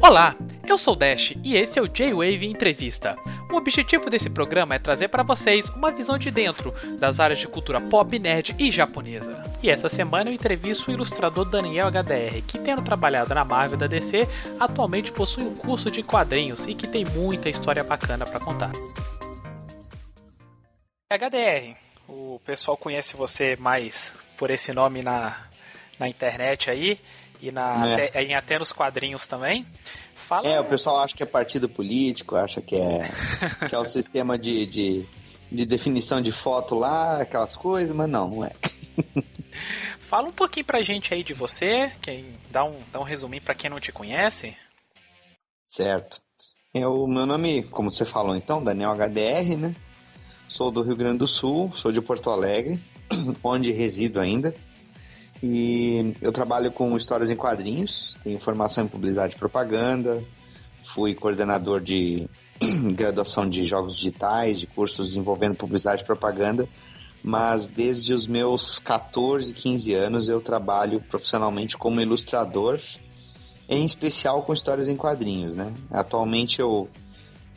Olá, eu sou o Dash e esse é o J-Wave Entrevista. O objetivo desse programa é trazer para vocês uma visão de dentro das áreas de cultura pop, nerd e japonesa. E essa semana eu entrevisto o ilustrador Daniel HDR, que tendo trabalhado na Marvel da DC, atualmente possui um curso de quadrinhos e que tem muita história bacana para contar. HDR, o pessoal conhece você mais por esse nome na, na internet aí e na, é. até, em até nos quadrinhos também. Fala... É, o pessoal acha que é partido político, acha que é, que é o sistema de, de, de definição de foto lá, aquelas coisas, mas não, não é. Fala um pouquinho pra gente aí de você, quem dá um, dá um resuminho pra quem não te conhece. Certo. É, o meu nome, como você falou então, Daniel HDR, né? Sou do Rio Grande do Sul, sou de Porto Alegre, onde resido ainda. E eu trabalho com histórias em quadrinhos, tenho formação em publicidade e propaganda, fui coordenador de graduação de jogos digitais, de cursos envolvendo publicidade e propaganda, mas desde os meus 14, 15 anos eu trabalho profissionalmente como ilustrador, em especial com histórias em quadrinhos, né? Atualmente eu,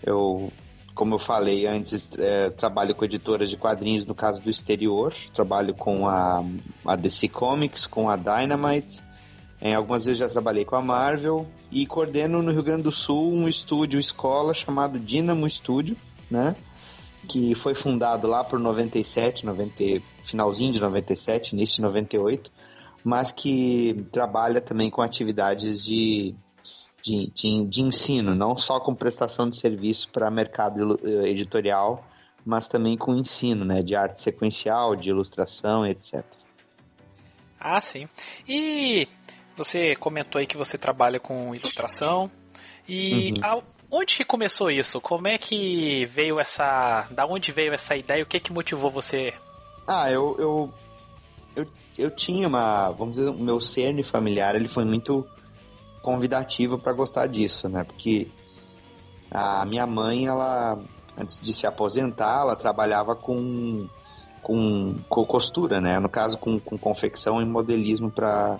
eu como eu falei antes, é, trabalho com editoras de quadrinhos no caso do exterior. Trabalho com a, a DC Comics, com a Dynamite. É, algumas vezes já trabalhei com a Marvel e coordeno no Rio Grande do Sul um estúdio escola chamado Dynamo Studio, né? Que foi fundado lá por 97, 90, finalzinho de 97, início de 98, mas que trabalha também com atividades de de, de, de ensino, não só com prestação de serviço para mercado eh, editorial, mas também com ensino, né, de arte sequencial, de ilustração, etc. Ah, sim. E você comentou aí que você trabalha com ilustração. E uhum. onde que começou isso? Como é que veio essa. Da onde veio essa ideia? O que que motivou você? Ah, eu, eu, eu, eu tinha uma. Vamos dizer, o meu cerne familiar ele foi muito convidativo para gostar disso, né? Porque a minha mãe, ela antes de se aposentar, ela trabalhava com com, com costura, né? No caso, com, com confecção e modelismo para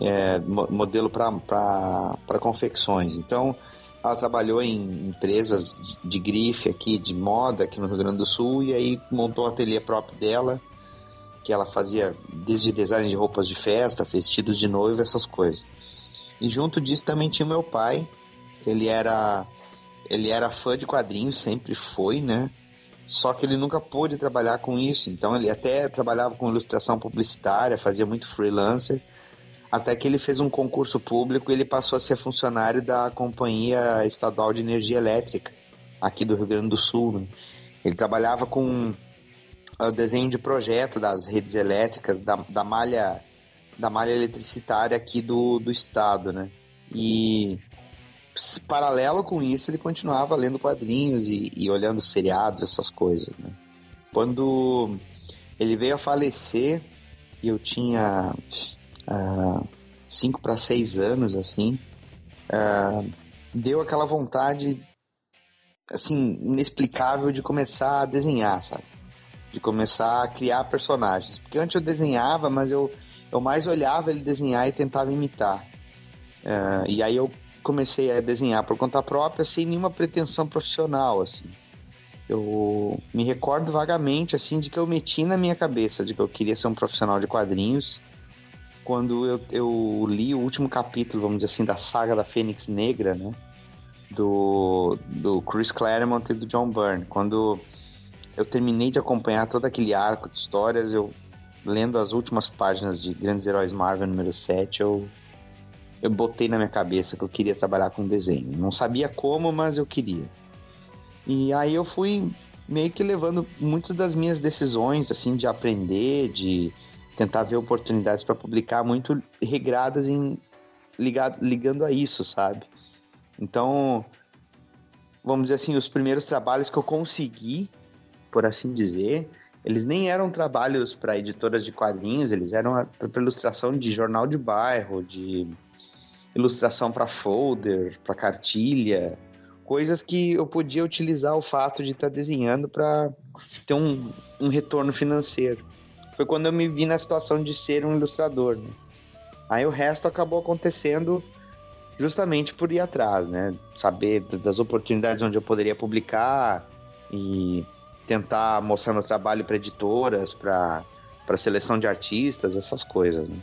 é, modelo para confecções. Então, ela trabalhou em empresas de, de, grife aqui, de moda aqui no Rio Grande do Sul, e aí montou o ateliê próprio dela, que ela fazia desde design de roupas de festa, vestidos de noiva, essas coisas. E junto disso também tinha meu pai, que ele era ele era fã de quadrinhos, sempre foi, né? Só que ele nunca pôde trabalhar com isso, então ele até trabalhava com ilustração publicitária, fazia muito freelancer, até que ele fez um concurso público e ele passou a ser funcionário da Companhia Estadual de Energia Elétrica, aqui do Rio Grande do Sul. Né? Ele trabalhava com o desenho de projeto das redes elétricas, da, da malha da malha eletricitária aqui do, do estado, né? E paralelo com isso, ele continuava lendo quadrinhos e, e olhando seriados, essas coisas, né? Quando ele veio a falecer, e eu tinha 5 uh, para 6 anos, assim, uh, deu aquela vontade, assim, inexplicável de começar a desenhar, sabe? De começar a criar personagens. Porque antes eu desenhava, mas eu eu mais olhava ele desenhar e tentava imitar. Uh, e aí eu comecei a desenhar por conta própria, sem nenhuma pretensão profissional, assim. Eu me recordo vagamente, assim, de que eu meti na minha cabeça de que eu queria ser um profissional de quadrinhos quando eu, eu li o último capítulo, vamos dizer assim, da saga da Fênix Negra, né? Do, do Chris Claremont e do John Byrne. Quando eu terminei de acompanhar todo aquele arco de histórias, eu lendo as últimas páginas de Grandes Heróis Marvel número 7, eu, eu botei na minha cabeça que eu queria trabalhar com desenho. Não sabia como, mas eu queria. E aí eu fui meio que levando muitas das minhas decisões, assim, de aprender, de tentar ver oportunidades para publicar, muito regradas em ligado, ligando a isso, sabe? Então, vamos dizer assim, os primeiros trabalhos que eu consegui, por assim dizer, eles nem eram trabalhos para editoras de quadrinhos, eles eram para ilustração de jornal de bairro, de ilustração para folder, para cartilha, coisas que eu podia utilizar o fato de estar tá desenhando para ter um, um retorno financeiro. Foi quando eu me vi na situação de ser um ilustrador. Né? Aí o resto acabou acontecendo justamente por ir atrás, né? Saber das oportunidades onde eu poderia publicar e tentar mostrar meu trabalho para editoras, para seleção de artistas, essas coisas. Né?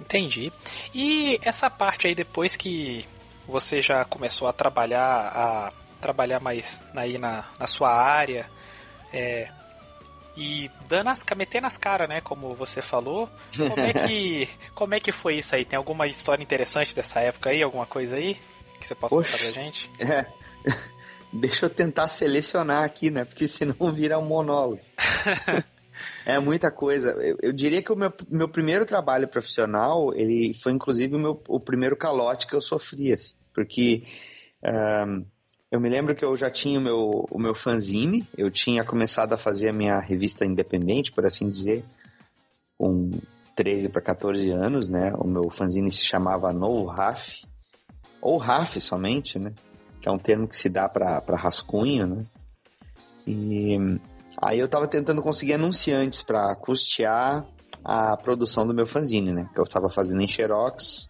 Entendi. E essa parte aí depois que você já começou a trabalhar a trabalhar mais aí na, na sua área é, e dando as, metendo as caras, né, como você falou. Como é que como é que foi isso aí? Tem alguma história interessante dessa época aí, alguma coisa aí que você possa contar pra gente? É. Deixa eu tentar selecionar aqui, né? Porque senão vira um monólogo. É muita coisa. Eu, eu, diria que o meu, meu primeiro trabalho profissional, ele foi inclusive o, meu, o primeiro calote que eu sofri, assim, porque um, eu me lembro que eu já tinha o meu, o meu fanzine, eu tinha começado a fazer a minha revista independente, por assim dizer, com 13 para 14 anos, né? O meu fanzine se chamava Novo RAF, ou RAF somente, né? Que é um termo que se dá para rascunho, né? E Aí eu tava tentando conseguir anunciantes para custear a produção do meu fanzine, né? Que eu tava fazendo em Xerox.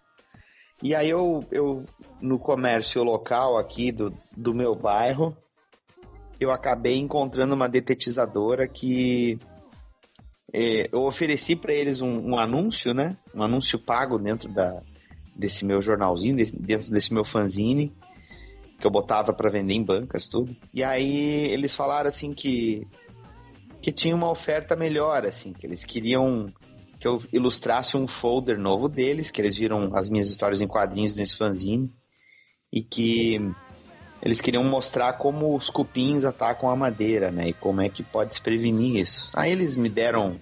E aí eu, eu no comércio local aqui do, do meu bairro, eu acabei encontrando uma detetizadora que é, eu ofereci para eles um, um, anúncio, né? Um anúncio pago dentro da, desse meu jornalzinho, dentro desse meu fanzine, que eu botava para vender em bancas, tudo. E aí eles falaram assim que que tinha uma oferta melhor, assim, que eles queriam que eu ilustrasse um folder novo deles, que eles viram as minhas histórias em quadrinhos nesse fanzine, e que eles queriam mostrar como os cupins atacam a madeira, né, e como é que pode se prevenir isso. Aí eles me deram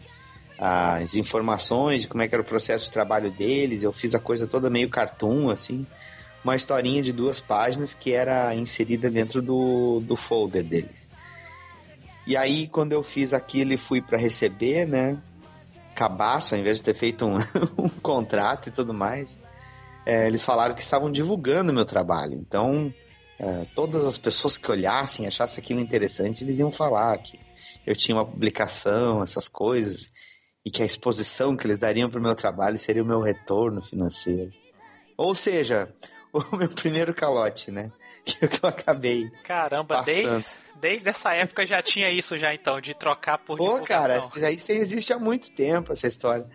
as informações de como é que era o processo de trabalho deles, eu fiz a coisa toda meio cartoon, assim, uma historinha de duas páginas que era inserida dentro do, do folder deles. E aí, quando eu fiz aquilo e fui para receber, né? Cabaço, ao invés de ter feito um, um contrato e tudo mais, é, eles falaram que estavam divulgando meu trabalho. Então, é, todas as pessoas que olhassem, achassem aquilo interessante, eles iam falar que eu tinha uma publicação, essas coisas, e que a exposição que eles dariam para o meu trabalho seria o meu retorno financeiro. Ou seja, o meu primeiro calote, né? Que eu acabei. Caramba, passando. desde Desde essa época já tinha isso já então, de trocar por Pô, cara, isso existe há muito tempo essa história.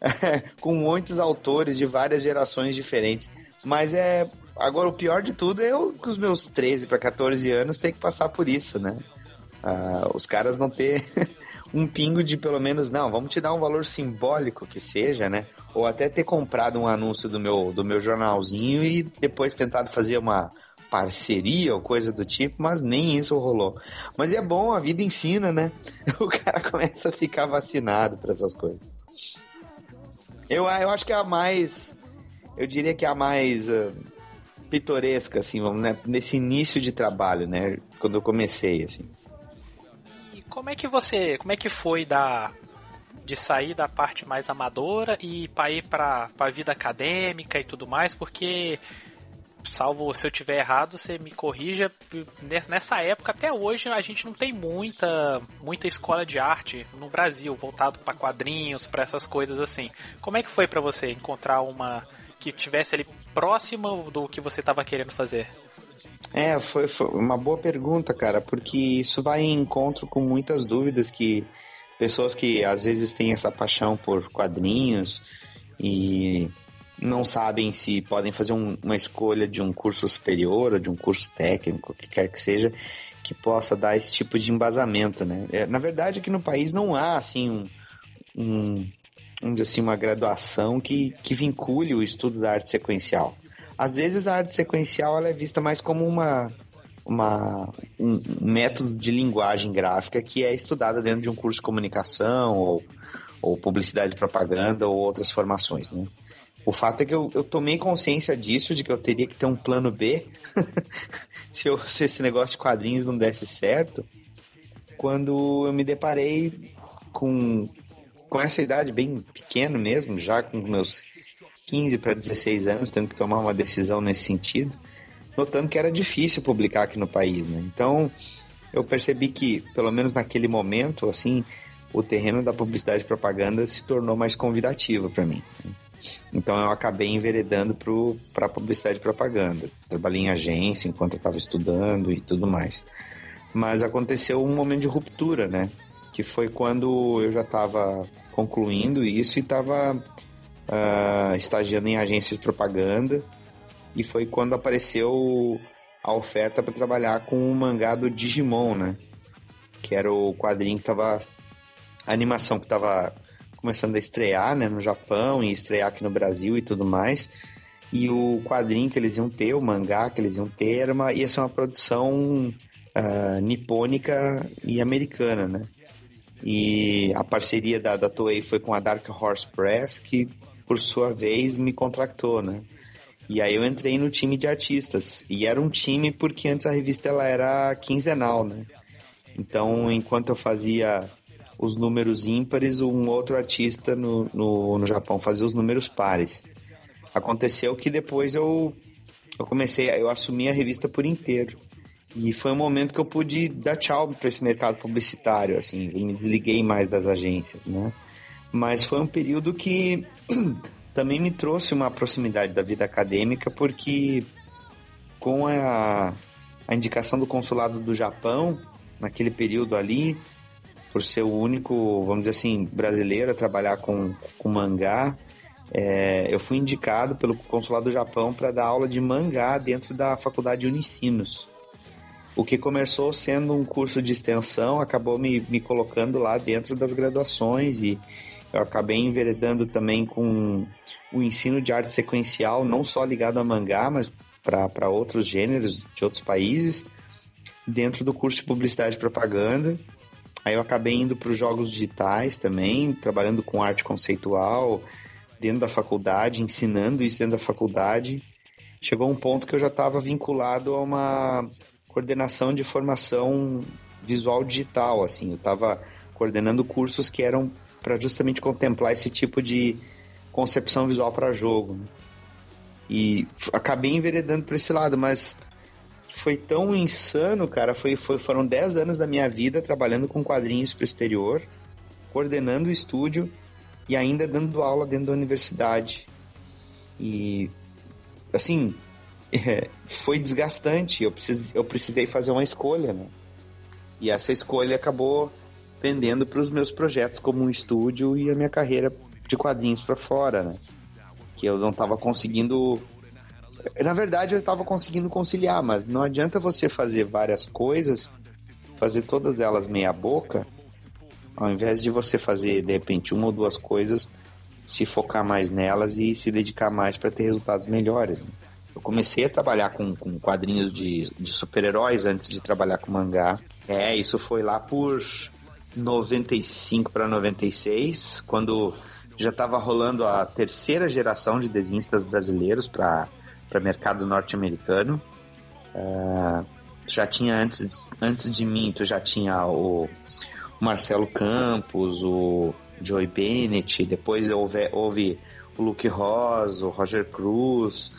Com muitos autores de várias gerações diferentes. Mas é. Agora, o pior de tudo é eu, com os meus 13 para 14 anos, ter que passar por isso, né? Ah, os caras não ter um pingo de pelo menos, não, vamos te dar um valor simbólico que seja, né? Ou até ter comprado um anúncio do meu, do meu jornalzinho e depois tentado fazer uma, parceria ou coisa do tipo, mas nem isso rolou. Mas é bom, a vida ensina, né? O cara começa a ficar vacinado para essas coisas. Eu, eu acho que é a mais. Eu diria que é a mais uh, pitoresca, assim, vamos, né? nesse início de trabalho, né? Quando eu comecei, assim. E como é que você. Como é que foi da. De sair da parte mais amadora e para ir para a vida acadêmica e tudo mais, porque salvo se eu tiver errado, você me corrija. Nessa época até hoje a gente não tem muita muita escola de arte no Brasil voltado para quadrinhos, para essas coisas assim. Como é que foi para você encontrar uma que tivesse ali próxima do que você estava querendo fazer? É, foi, foi uma boa pergunta, cara, porque isso vai em encontro com muitas dúvidas que pessoas que às vezes têm essa paixão por quadrinhos e não sabem se podem fazer um, uma escolha de um curso superior ou de um curso técnico, o que quer que seja, que possa dar esse tipo de embasamento, né? É, na verdade, aqui no país não há, assim, um, um, um assim, uma graduação que, que vincule o estudo da arte sequencial. Às vezes a arte sequencial ela é vista mais como uma, uma, um método de linguagem gráfica que é estudada dentro de um curso de comunicação ou, ou publicidade e propaganda ou outras formações, né? O fato é que eu, eu tomei consciência disso, de que eu teria que ter um plano B se, eu, se esse negócio de quadrinhos não desse certo, quando eu me deparei com, com essa idade bem pequena mesmo, já com meus 15 para 16 anos, tendo que tomar uma decisão nesse sentido, notando que era difícil publicar aqui no país, né? Então, eu percebi que, pelo menos naquele momento, assim, o terreno da publicidade e propaganda se tornou mais convidativo para mim. Então eu acabei enveredando para publicidade e propaganda. Trabalhei em agência enquanto eu estava estudando e tudo mais. Mas aconteceu um momento de ruptura, né? Que foi quando eu já estava concluindo isso e estava uh, ah, estagiando em agência de propaganda. E foi quando apareceu a oferta para trabalhar com o mangá do Digimon, né? Que era o quadrinho que estava a animação que estava começando a estrear né, no Japão e estrear aqui no Brasil e tudo mais. E o quadrinho que eles iam ter, o mangá que eles iam ter, era uma, ia ser uma produção uh, nipônica e americana, né? E a parceria da, da Toei foi com a Dark Horse Press, que por sua vez me contratou, né? E aí eu entrei no time de artistas. E era um time porque antes a revista ela era quinzenal, né? Então, enquanto eu fazia os números ímpares, um outro artista no, no, no Japão fazia os números pares. Aconteceu que depois eu, eu comecei, eu assumi a revista por inteiro. E foi um momento que eu pude dar tchau para esse mercado publicitário, assim, me desliguei mais das agências, né? Mas foi um período que também me trouxe uma proximidade da vida acadêmica, porque com a, a indicação do consulado do Japão, naquele período ali, por ser o único, vamos dizer assim, brasileiro a trabalhar com, com mangá, é, eu fui indicado pelo Consulado do Japão para dar aula de mangá dentro da Faculdade Unicinos. O que começou sendo um curso de extensão acabou me, me colocando lá dentro das graduações e eu acabei enveredando também com o ensino de arte sequencial, não só ligado a mangá, mas para outros gêneros de outros países, dentro do curso de publicidade e propaganda. Aí eu acabei indo para os jogos digitais também, trabalhando com arte conceitual dentro da faculdade, ensinando isso dentro da faculdade. Chegou um ponto que eu já estava vinculado a uma coordenação de formação visual digital, assim, eu estava coordenando cursos que eram para justamente contemplar esse tipo de concepção visual para jogo. E acabei enveredando para esse lado, mas foi tão insano, cara. Foi, foi, foram 10 anos da minha vida trabalhando com quadrinhos pro exterior, coordenando o estúdio e ainda dando aula dentro da universidade. E, assim, é, foi desgastante. Eu, precis, eu precisei fazer uma escolha, né? E essa escolha acabou pendendo para os meus projetos como um estúdio e a minha carreira de quadrinhos para fora, né? Que eu não estava conseguindo na verdade, eu estava conseguindo conciliar, mas não adianta você fazer várias coisas, fazer todas elas meia boca, ao invés de você fazer de repente uma ou duas coisas, se focar mais nelas e se dedicar mais para ter resultados melhores. Né? Eu comecei a trabalhar com, com quadrinhos de, de super-heróis antes de trabalhar com mangá. É, isso foi lá por 95 para 96, quando já estava rolando a terceira geração de desenhistas brasileiros para mercado norte-americano. Uh, já tinha antes, antes de mim, tu já tinha o, Marcelo Campos, o Joey Bennett, depois houve, houve o Luke Ross, o Roger Cruz.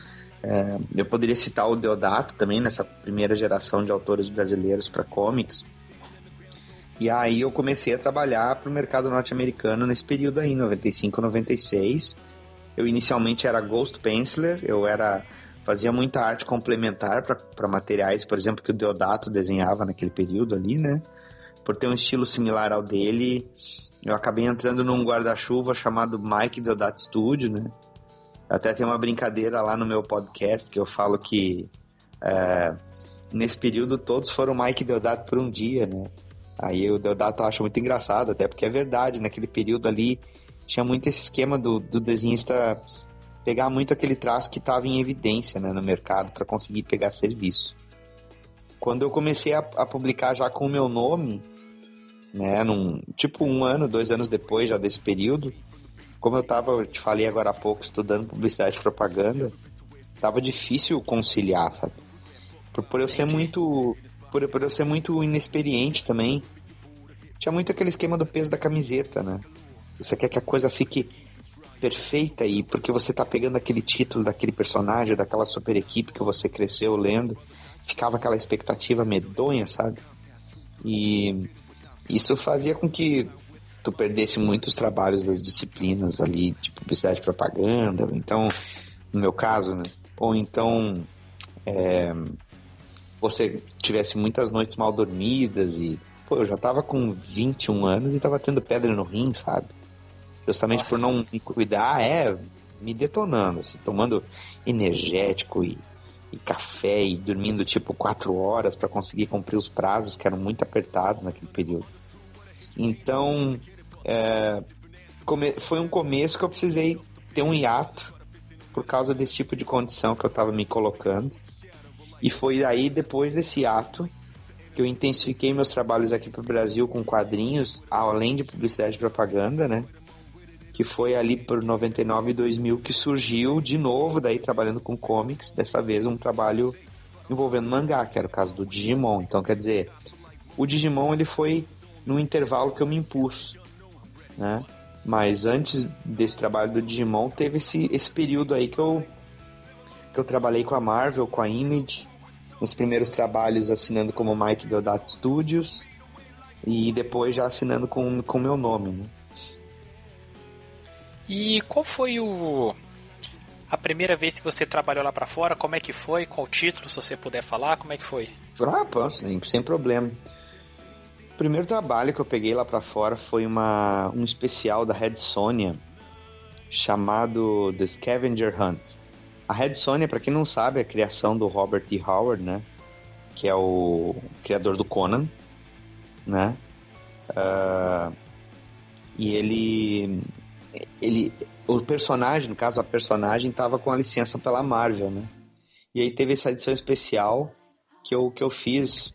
É, eu poderia citar o Deodato também nessa primeira geração de autores brasileiros para comics. E aí eu comecei a trabalhar para o mercado norte-americano nesse período aí, 95, 96. Eu inicialmente era Ghost Penciler, eu era fazia muita arte complementar para materiais, por exemplo, que o Deodato desenhava naquele período ali, né? Por ter um estilo similar ao dele, eu acabei entrando num guarda-chuva chamado Mike Deodato Studio, né? Até tem uma brincadeira lá no meu podcast que eu falo que é, nesse período todos foram Mike Deodato por um dia, né? Aí o Deodato acha muito engraçado, até porque é verdade, naquele período ali tinha muito esse esquema do, do desenhista pegar muito aquele traço que estava em evidência né, no mercado para conseguir pegar serviço. Quando eu comecei a, a, publicar já com o meu nome, né, num, tipo um ano, dois anos depois já desse período, como eu estava, eu te falei agora há pouco, estudando publicidade e propaganda, tava difícil conciliar, sabe? Por, por eu ser muito, por, por eu ser muito inexperiente também, tinha muito aquele esquema do peso da camiseta, né? Você quer que a coisa fique perfeita aí, porque você tá pegando aquele título daquele personagem, daquela super equipe que você cresceu lendo, ficava aquela expectativa medonha, sabe? E isso fazia com que tu perdesse muitos trabalhos das disciplinas ali, de publicidade e propaganda, então, no meu caso, né? Ou então é, você tivesse muitas noites mal dormidas e, pô, eu já tava com 21 anos e tava tendo pedra no rim, sabe? Justamente Nossa. por não me cuidar, é, me detonando, assim, tomando energético e, e café e dormindo tipo 4 horas para conseguir cumprir os prazos que eram muito apertados naquele período. Então, é, foi um começo que eu precisei ter um hiato por causa desse tipo de condição que eu estava me colocando. E foi aí, depois desse ato, que eu intensifiquei meus trabalhos aqui para o Brasil com quadrinhos, além de publicidade e propaganda, né? Que foi ali por 99 e 2000 que surgiu de novo, daí trabalhando com comics, dessa vez um trabalho envolvendo mangá, que era o caso do Digimon. Então, quer dizer, o Digimon ele foi no intervalo que eu me impus né? Mas antes desse trabalho do Digimon, teve esse, esse período aí que eu, que eu trabalhei com a Marvel, com a Image, nos primeiros trabalhos assinando como Mike Deodato Studios e depois já assinando com o meu nome, né? E qual foi o a primeira vez que você trabalhou lá para fora? Como é que foi? Qual título, se você puder falar? Como é que foi? Ah, pô, sem, sem problema. O primeiro trabalho que eu peguei lá para fora foi uma, um especial da Red Sonja chamado The Scavenger Hunt. A Red Sonja, para quem não sabe, é a criação do Robert E. Howard, né? Que é o criador do Conan, né? Uh, e ele, ele, o personagem, no caso a personagem, estava com a licença pela Marvel, né? E aí teve essa edição especial que eu, que eu fiz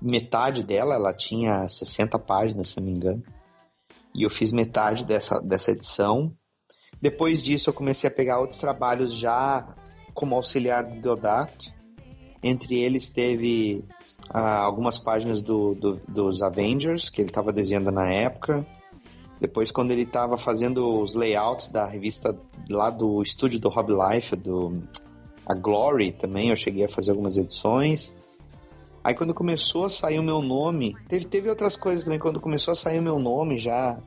metade dela, ela tinha 60 páginas, se não me engano. E eu fiz metade dessa, dessa edição. Depois disso, eu comecei a pegar outros trabalhos já como auxiliar do Deodato. Entre eles teve ah, algumas páginas do, do, dos Avengers, que ele estava desenhando na época. Depois, quando ele estava fazendo os layouts da revista lá do estúdio do Rob Life, do a Glory também, eu cheguei a fazer algumas edições. Aí quando começou a sair o meu nome, teve, teve outras coisas também, quando começou a sair o meu nome já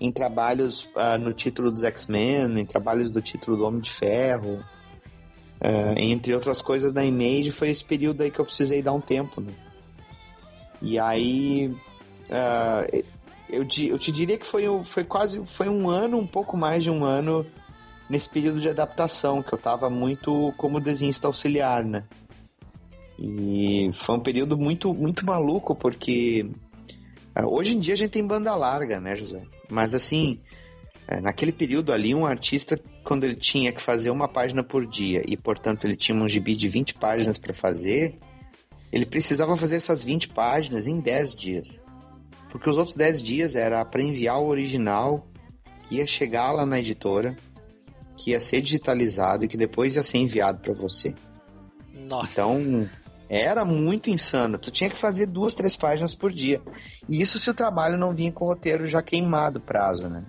em trabalhos uh, no título dos X-Men, em trabalhos do título do Homem de Ferro, uh, entre outras coisas da Image, foi esse período aí que eu precisei dar um tempo, né? E aí uh, eu, eu te diria que foi, foi quase foi um ano, um pouco mais de um ano nesse período de adaptação, que eu estava muito como desenhista auxiliar, né? E foi um período muito, muito maluco, porque uh, hoje em dia a gente tem banda larga, né, José? Mas assim, uh, naquele período ali, um artista, quando ele tinha que fazer uma página por dia e, portanto, ele tinha um gibi de 20 páginas para fazer, ele precisava fazer essas 20 páginas em 10 dias. Porque os outros 10 dias era para enviar o original, que ia chegar lá na editora, que ia ser digitalizado e que depois ia ser enviado para você. Nossa. Então, era muito insano. Tu tinha que fazer duas, três páginas por dia. E isso se o trabalho não vinha com o roteiro já queimado prazo, né?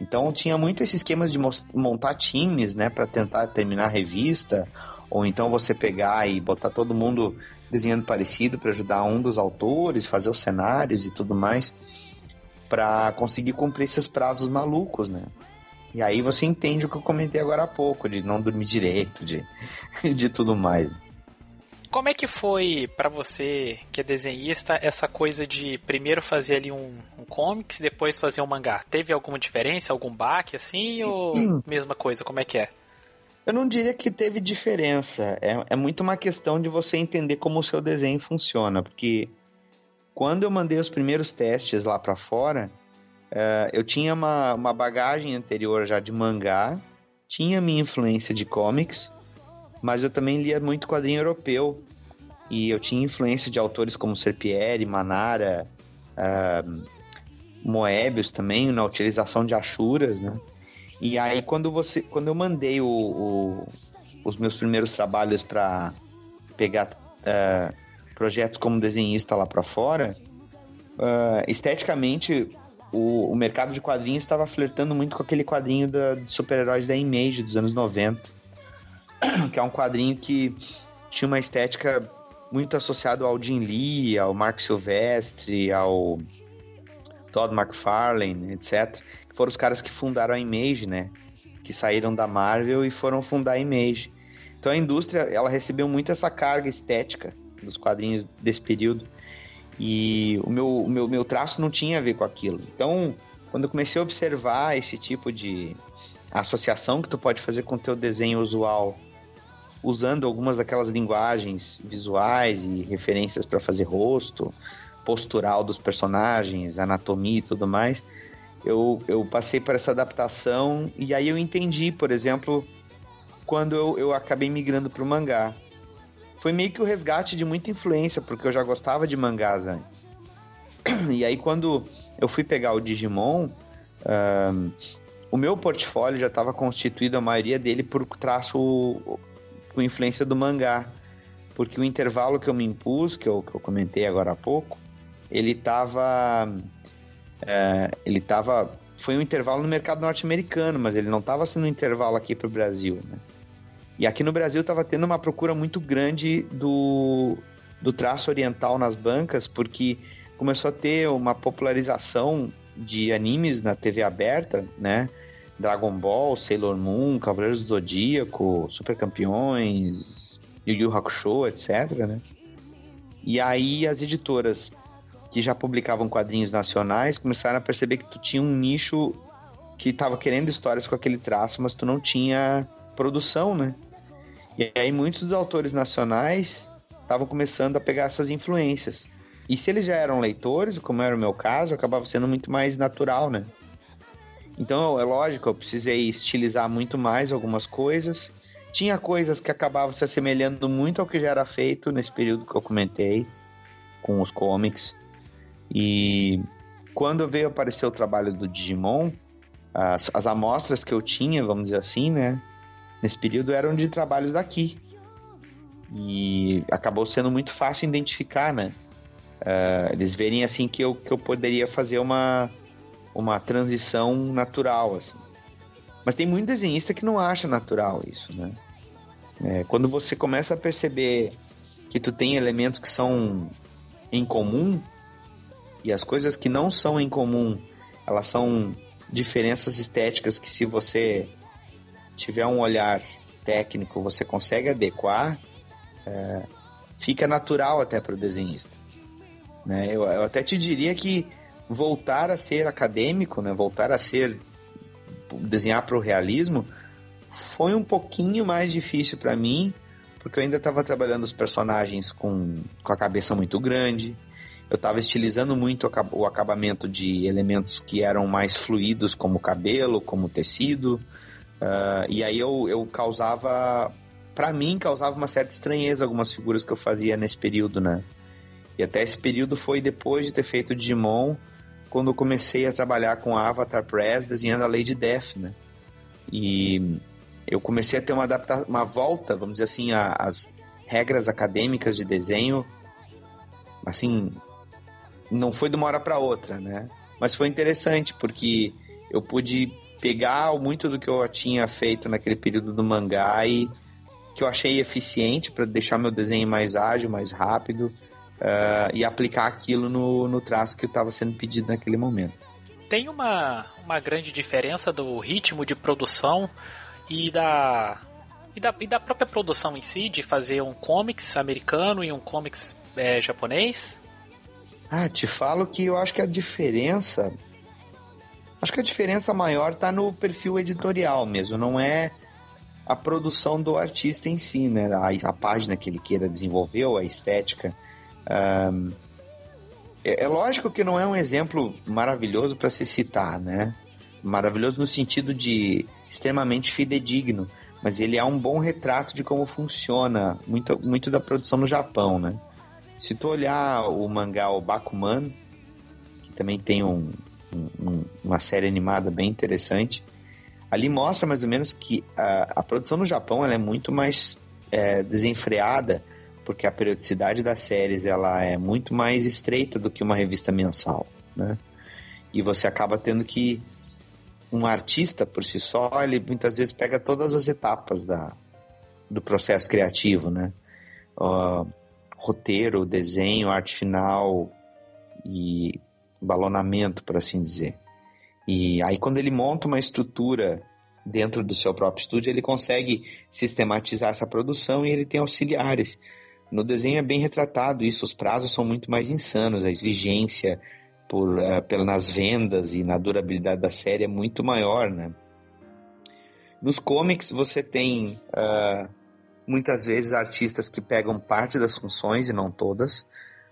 Então tinha muito esses esquemas de montar times, né, para tentar terminar a revista, ou então você pegar e botar todo mundo desenhando parecido para ajudar um dos autores, fazer os cenários e tudo mais, para conseguir cumprir esses prazos malucos, né? E aí você entende o que eu comentei agora há pouco, de não dormir direito, de, de tudo mais. Como é que foi para você, que é desenhista, essa coisa de primeiro fazer ali um, um comics, depois fazer um mangá? Teve alguma diferença, algum baque assim, ou mesma coisa? Como é que é? Eu não diria que teve diferença. É, é muito uma questão de você entender como o seu desenho funciona. Porque quando eu mandei os primeiros testes lá para fora, uh, eu tinha uma, uma bagagem anterior já de mangá, tinha minha influência de comics, mas eu também lia muito quadrinho europeu. E eu tinha influência de autores como Serpieri, Manara, uh, Moebius também, na utilização de achuras, né? E aí quando você, quando eu mandei o, o, os meus primeiros trabalhos para pegar uh, projetos como desenhista lá para fora, uh, esteticamente o, o mercado de quadrinhos estava flertando muito com aquele quadrinho da, de super-heróis da Image dos anos 90, que é um quadrinho que tinha uma estética muito associada ao Jim Lee, ao Mark Silvestre, ao Todd McFarlane, etc. Que foram os caras que fundaram a Image, né? Que saíram da Marvel e foram fundar a Image. Então a indústria, ela recebeu muito essa carga estética dos quadrinhos desse período. E o meu, o meu, meu traço não tinha a ver com aquilo. Então, quando eu comecei a observar esse tipo de associação que tu pode fazer com o teu desenho usual, usando algumas daquelas linguagens visuais e referências para fazer rosto, postural dos personagens, anatomia e tudo mais, eu, eu passei por essa adaptação e aí eu entendi, por exemplo, quando eu, eu acabei migrando para o mangá foi meio que o resgate de muita influência, porque eu já gostava de mangás antes. E aí, quando eu fui pegar o Digimon, um, o meu portfólio já estava constituído, a maioria dele, por traço com influência do mangá. Porque o intervalo que eu me impus, que eu, que eu comentei agora há pouco, ele estava. É, ele estava. Foi um intervalo no mercado norte-americano, mas ele não estava sendo um intervalo aqui para o Brasil, né? E aqui no Brasil estava tendo uma procura muito grande do, do traço oriental nas bancas, porque começou a ter uma popularização de animes na TV aberta, né? Dragon Ball, Sailor Moon, Cavaleiros do Zodíaco, Super Campeões, Yu Yu Hakusho, etc, né? E aí as editoras que já publicavam quadrinhos nacionais começaram a perceber que tu tinha um nicho que estava querendo histórias com aquele traço, mas tu não tinha produção, né? E aí muitos dos autores nacionais estavam começando a pegar essas influências. E se eles já eram leitores, como era o meu caso, acabava sendo muito mais natural, né? Então, é lógico, eu precisei estilizar muito mais algumas coisas. Tinha coisas que acabavam se assemelhando muito ao que já era feito nesse período que eu comentei com os comics. E quando veio aparecer o trabalho do Digimon, as, as amostras que eu tinha, vamos dizer assim, né? nesse período eram de trabalhos daqui. E acabou sendo muito fácil identificar, né? Uh, eles verem assim que eu, que eu poderia fazer uma, uma transição natural, assim. Mas tem muito desenhista que não acha natural isso, né? É, quando você começa a perceber que tu tem elementos que são em comum e as coisas que não são em comum, elas são diferenças estéticas que se você tiver um olhar técnico, você consegue adequar, é, fica natural até para o desenhista. Né? Eu, eu, até te diria que voltar a ser acadêmico, né? voltar a ser desenhar para o realismo, foi um pouquinho mais difícil para mim, porque eu ainda estava trabalhando os personagens com, com a cabeça muito grande, eu estava estilizando muito o acabamento de elementos que eram mais fluidos, como cabelo, como tecido, Uh, e aí eu, eu causava, para mim, causava uma certa estranheza algumas figuras que eu fazia nesse período, né? E até esse período foi depois de ter feito Digimon, quando eu comecei a trabalhar com Avatar Press, desenhando a Lady Death, né? E eu comecei a ter uma uma volta, vamos dizer assim, às regras acadêmicas de desenho, assim, não foi de uma hora para outra, né? Mas foi interessante porque eu pude pegar muito do que eu tinha feito naquele período do mangá e que eu achei eficiente para deixar meu desenho mais ágil, mais rápido uh, e aplicar aquilo no, no traço que estava sendo pedido naquele momento. Tem uma, uma grande diferença do ritmo de produção e da, e da, e da própria produção em si, de fazer um comics americano e um comics é, japonês? Ah, te falo que eu acho que a diferença Acho que a diferença maior está no perfil editorial mesmo, não é a produção do artista em si, né? A, a página que ele queira desenvolver, ou a estética. Um, é, é, lógico que não é um exemplo maravilhoso para se citar, né? Maravilhoso no sentido de extremamente fidedigno, mas ele é um bom retrato de como funciona muito, muito da produção no Japão, né? Se tu olhar o mangá o Bakuman, que também tem um, um, uma série animada bem interessante. Ali mostra mais ou menos que a, a produção no Japão é muito mais é, desenfreada, porque a periodicidade das séries ela é muito mais estreita do que uma revista mensal, né? E você acaba tendo que um artista por si só, ele muitas vezes pega todas as etapas da, do processo criativo, né? Uh, roteiro, desenho, arte final e balonamento, por assim dizer. E aí quando ele monta uma estrutura dentro do seu próprio estúdio, ele consegue sistematizar essa produção e ele tem auxiliares. No desenho é bem retratado isso, os prazos são muito mais insanos, a exigência por, uh, vendas e na durabilidade da série é muito maior, né? Nos comics você tem uh, muitas vezes artistas que pegam parte das funções e não todas.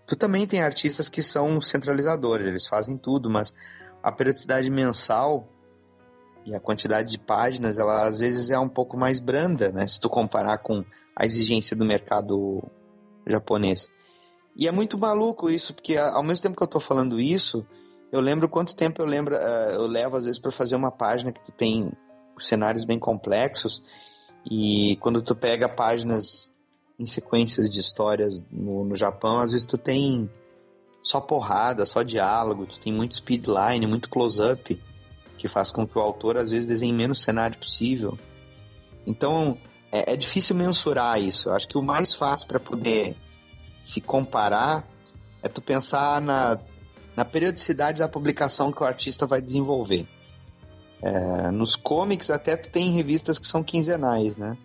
Tu também tem artistas que são centralizadores, eles fazem tudo, mas a periodicidade mensal e a quantidade de páginas, ela às vezes é um pouco mais branda, né? Se tu comparar com a exigência do mercado japonês. E é muito maluco isso, porque ao mesmo tempo que eu tô falando isso, eu lembro quanto tempo eu lembro, uh, eu levo às vezes para fazer uma página que tem cenários bem complexos e quando tu pega páginas em sequências de histórias no, no Japão, às vezes tu tem só porrada, só diálogo, tu tem muito speedline, muito close-up, que faz com que o autor às vezes desenhe menos cenário possível. Então é, é difícil mensurar isso. Eu acho que o mais fácil para poder se comparar é tu pensar na, na periodicidade da publicação que o artista vai desenvolver. É, nos comics até tu tem revistas que são quinzenais, né?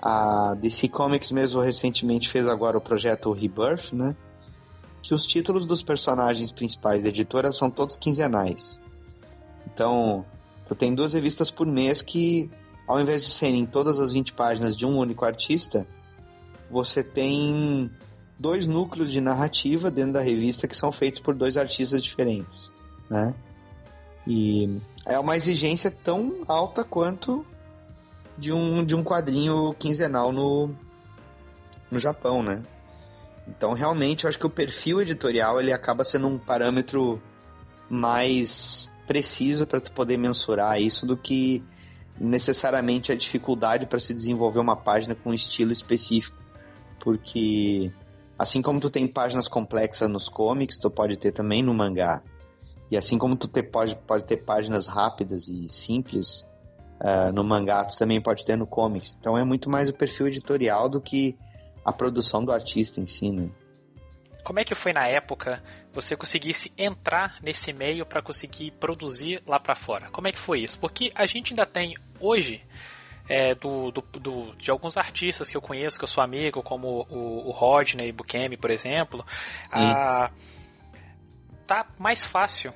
A DC Comics mesmo recentemente fez agora o projeto Rebirth, né? Que os títulos dos personagens principais da editora são todos quinzenais. Então, tu tem duas revistas por mês que, ao invés de serem todas as 20 páginas de um único artista, você tem dois núcleos de narrativa dentro da revista que são feitos por dois artistas diferentes, né? E é uma exigência tão alta quanto de um, de um quadrinho quinzenal no, no Japão, né? Então, realmente, eu acho que o perfil editorial ele acaba sendo um parâmetro mais preciso para tu poder mensurar isso do que necessariamente a dificuldade para se desenvolver uma página com um estilo específico. Porque assim como tu tem páginas complexas nos comics, tu pode ter também no mangá. E assim como tu pode, pode ter páginas rápidas e simples uh, no mangá, tu também pode ter no comics. Então é muito mais o perfil editorial do que a produção do artista em si, né? Como é que foi na época você conseguisse entrar nesse meio para conseguir produzir lá para fora? Como é que foi isso? Porque a gente ainda tem hoje é, do, do, do, de alguns artistas que eu conheço, que eu sou amigo, como o, o Rodney Bukemi, por exemplo, a, tá mais fácil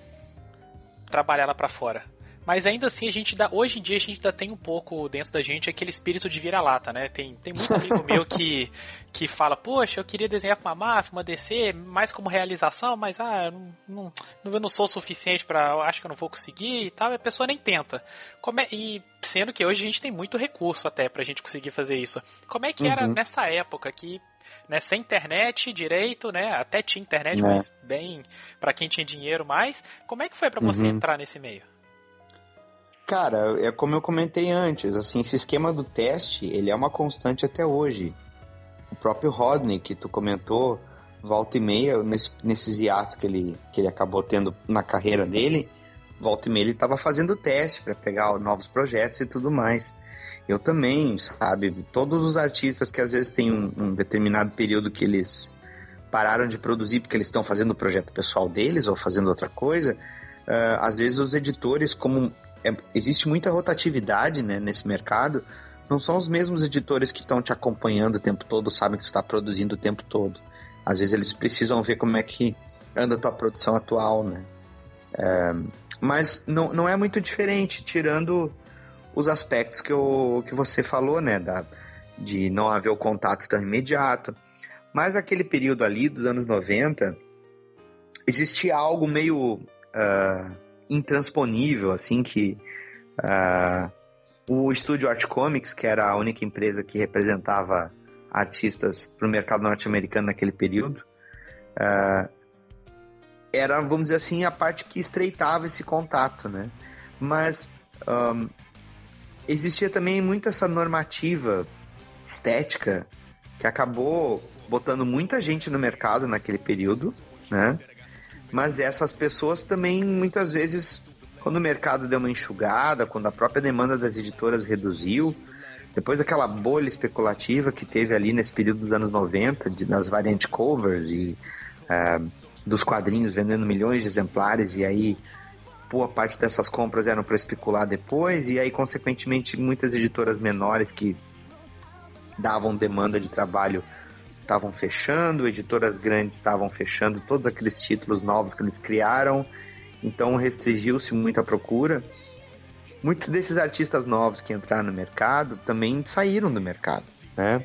trabalhar lá para fora. Mas ainda assim, a gente dá, hoje em dia a gente ainda tem um pouco dentro da gente aquele espírito de vira-lata, né? Tem, tem muito amigo meu que, que fala, poxa, eu queria desenhar com uma máfia, uma DC, mais como realização, mas ah, não, não, eu não sou o suficiente para, acho que eu não vou conseguir e tal, e a pessoa nem tenta. Como é, e sendo que hoje a gente tem muito recurso até pra gente conseguir fazer isso. Como é que uhum. era nessa época que né, sem internet direito, né? Até tinha internet, é. mas bem para quem tinha dinheiro mais. Como é que foi para você uhum. entrar nesse meio? Cara, é como eu comentei antes, assim, esse esquema do teste, ele é uma constante até hoje. O próprio Rodney, que tu comentou, volta e meia, nesse, nesses hiatos que ele, que ele acabou tendo na carreira dele, volta e meia ele estava fazendo teste para pegar novos projetos e tudo mais. Eu também, sabe? Todos os artistas que às vezes têm um, um determinado período que eles pararam de produzir porque eles estão fazendo o projeto pessoal deles ou fazendo outra coisa, uh, às vezes os editores, como é, existe muita rotatividade né, nesse mercado. Não são os mesmos editores que estão te acompanhando o tempo todo, sabem que tu está produzindo o tempo todo. Às vezes eles precisam ver como é que anda a tua produção atual, né? É, mas não, não é muito diferente, tirando os aspectos que, eu, que você falou, né? Da, de não haver o contato tão imediato. Mas aquele período ali dos anos 90, existia algo meio uh, intransponível, assim, que uh, o estúdio Art Comics, que era a única empresa que representava artistas para o mercado norte-americano naquele período, uh, era, vamos dizer assim, a parte que estreitava esse contato, né? Mas um, existia também muito essa normativa estética que acabou botando muita gente no mercado naquele período, né? Mas essas pessoas também, muitas vezes, quando o mercado deu uma enxugada, quando a própria demanda das editoras reduziu, depois daquela bolha especulativa que teve ali nesse período dos anos 90, de, das variant covers e uh, dos quadrinhos vendendo milhões de exemplares, e aí boa parte dessas compras eram para especular depois, e aí, consequentemente, muitas editoras menores que davam demanda de trabalho estavam fechando, editoras grandes estavam fechando todos aqueles títulos novos que eles criaram, então restringiu-se muito a procura. Muitos desses artistas novos que entraram no mercado também saíram do mercado, né?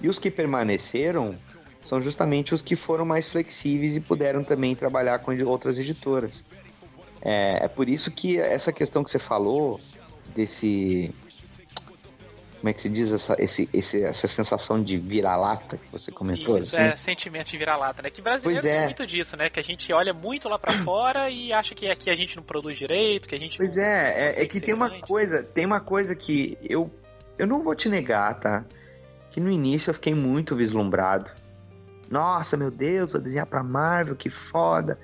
E os que permaneceram são justamente os que foram mais flexíveis e puderam também trabalhar com outras editoras. É, é por isso que essa questão que você falou desse como é que se diz essa, esse, esse, essa sensação de vira-lata que você comentou? Isso, assim? é sentimento de vira-lata, né? Que brasileiro pois é. tem muito disso, né? Que a gente olha muito lá para fora e acha que aqui a gente não produz direito, que a gente Pois não, é, é, é que tem uma coisa, tem uma coisa que eu, eu não vou te negar, tá? Que no início eu fiquei muito vislumbrado. Nossa, meu Deus, vou desenhar pra Marvel, que foda.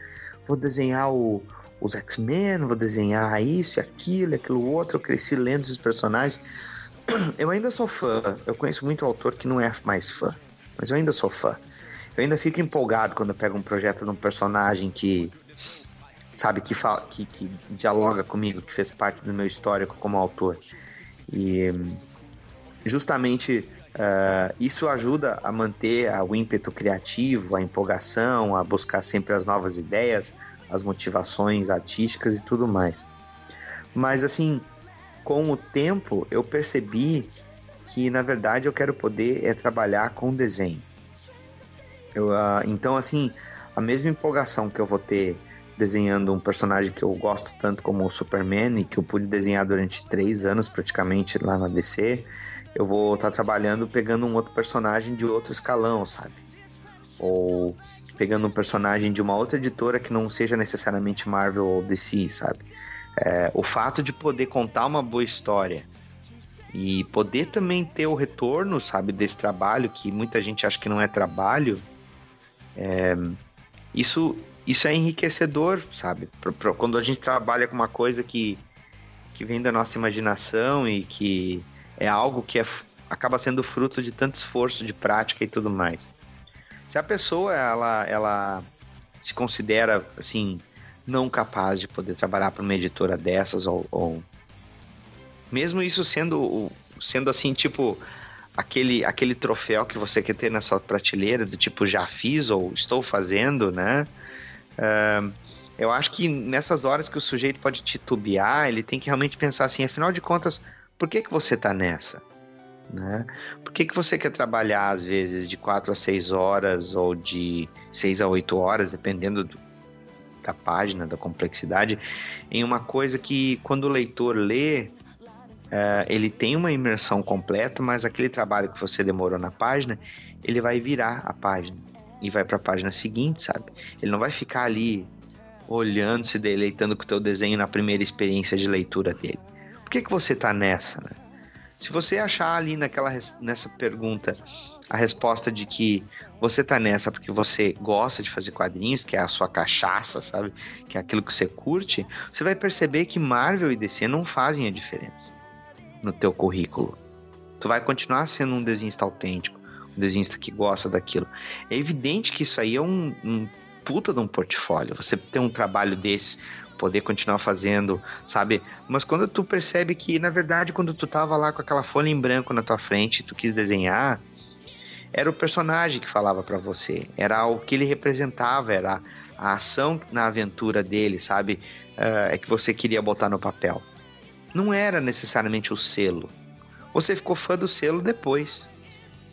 Vou desenhar o, os X-Men, vou desenhar isso e aquilo, aquilo outro. Eu cresci lendo esses personagens. eu ainda sou fã. Eu conheço muito autor que não é mais fã, mas eu ainda sou fã. Eu ainda fico empolgado quando eu pego um projeto de um personagem que sabe que fala, que, que dialoga comigo, que fez parte do meu histórico como autor. E justamente uh, isso ajuda a manter o ímpeto criativo, a empolgação, a buscar sempre as novas ideias, as motivações artísticas e tudo mais. Mas assim, com o tempo eu percebi que na verdade eu quero poder é trabalhar com desenho. Eu, uh, então assim, a mesma empolgação que eu vou ter desenhando um personagem que eu gosto tanto como o Superman e que eu pude desenhar durante três anos praticamente lá na DC, eu vou estar tá trabalhando pegando um outro personagem de outro escalão, sabe? Ou pegando um personagem de uma outra editora que não seja necessariamente Marvel ou DC, sabe? É, o fato de poder contar uma boa história e poder também ter o retorno, sabe, desse trabalho que muita gente acha que não é trabalho, é, isso, isso é enriquecedor, sabe? Pra, pra, quando a gente trabalha com uma coisa que, que vem da nossa imaginação e que é algo que é, acaba sendo fruto de tanto esforço de prática e tudo mais. Se a pessoa ela, ela se considera assim não capaz de poder trabalhar para uma editora dessas ou, ou, mesmo isso sendo sendo assim tipo aquele aquele troféu que você quer ter na sua prateleira do tipo já fiz ou estou fazendo né uh, eu acho que nessas horas que o sujeito pode titubear ele tem que realmente pensar assim afinal de contas por que que você está nessa né? Por que, que você quer trabalhar às vezes de 4 a 6 horas ou de 6 a 8 horas, dependendo do, da página, da complexidade, em uma coisa que quando o leitor lê, é, ele tem uma imersão completa, mas aquele trabalho que você demorou na página, ele vai virar a página e vai para a página seguinte, sabe? Ele não vai ficar ali olhando, se deleitando com o teu desenho na primeira experiência de leitura dele. Por que, que você está nessa, né? Se você achar ali naquela, nessa pergunta a resposta de que você tá nessa porque você gosta de fazer quadrinhos, que é a sua cachaça, sabe? Que é aquilo que você curte, você vai perceber que Marvel e DC não fazem a diferença no teu currículo. Tu vai continuar sendo um desenhista autêntico, um desenhista que gosta daquilo. É evidente que isso aí é um, um puta de um portfólio. Você ter um trabalho desse poder continuar fazendo, sabe? Mas quando tu percebe que, na verdade, quando tu tava lá com aquela folha em branco na tua frente, tu quis desenhar, era o personagem que falava para você, era o que ele representava, era a ação na aventura dele, sabe? Uh, é que você queria botar no papel. Não era necessariamente o selo. Você ficou fã do selo depois.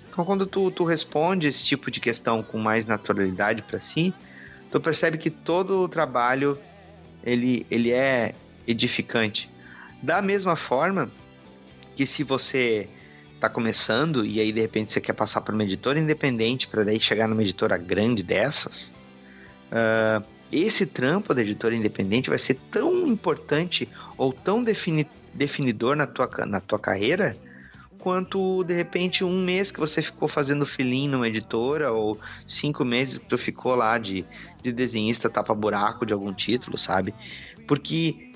Então, quando tu, tu responde esse tipo de questão com mais naturalidade para si, tu percebe que todo o trabalho ele, ele é edificante. Da mesma forma que se você está começando e aí de repente você quer passar para uma editora independente para daí chegar numa editora grande dessas, uh, esse trampo da editora independente vai ser tão importante ou tão defini definidor na tua, na tua carreira quanto de repente um mês que você ficou fazendo filim numa editora ou cinco meses que tu ficou lá de, de desenhista tapa-buraco de algum título, sabe? Porque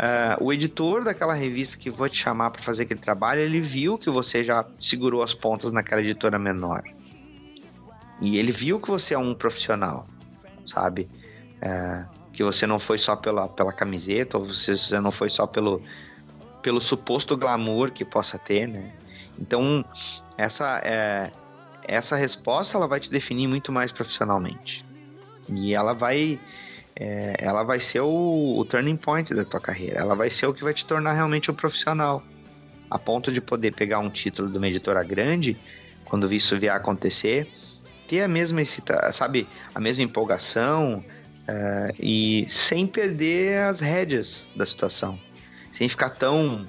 uh, o editor daquela revista que vou te chamar para fazer aquele trabalho, ele viu que você já segurou as pontas naquela editora menor. E ele viu que você é um profissional, sabe? Uh, que você não foi só pela, pela camiseta, ou você, não foi só pelo, pelo suposto glamour que possa ter, né? Então, essa, é, essa resposta ela vai te definir muito mais profissionalmente. E ela vai é, ela vai ser o, o, turning point da tua carreira. Ela vai ser o que vai te tornar realmente um profissional. A ponto de poder pegar um título de uma editora grande, quando isso vier a acontecer, ter a mesma sabe, a mesma empolgação é, e sem perder as rédeas da situação sem ficar tão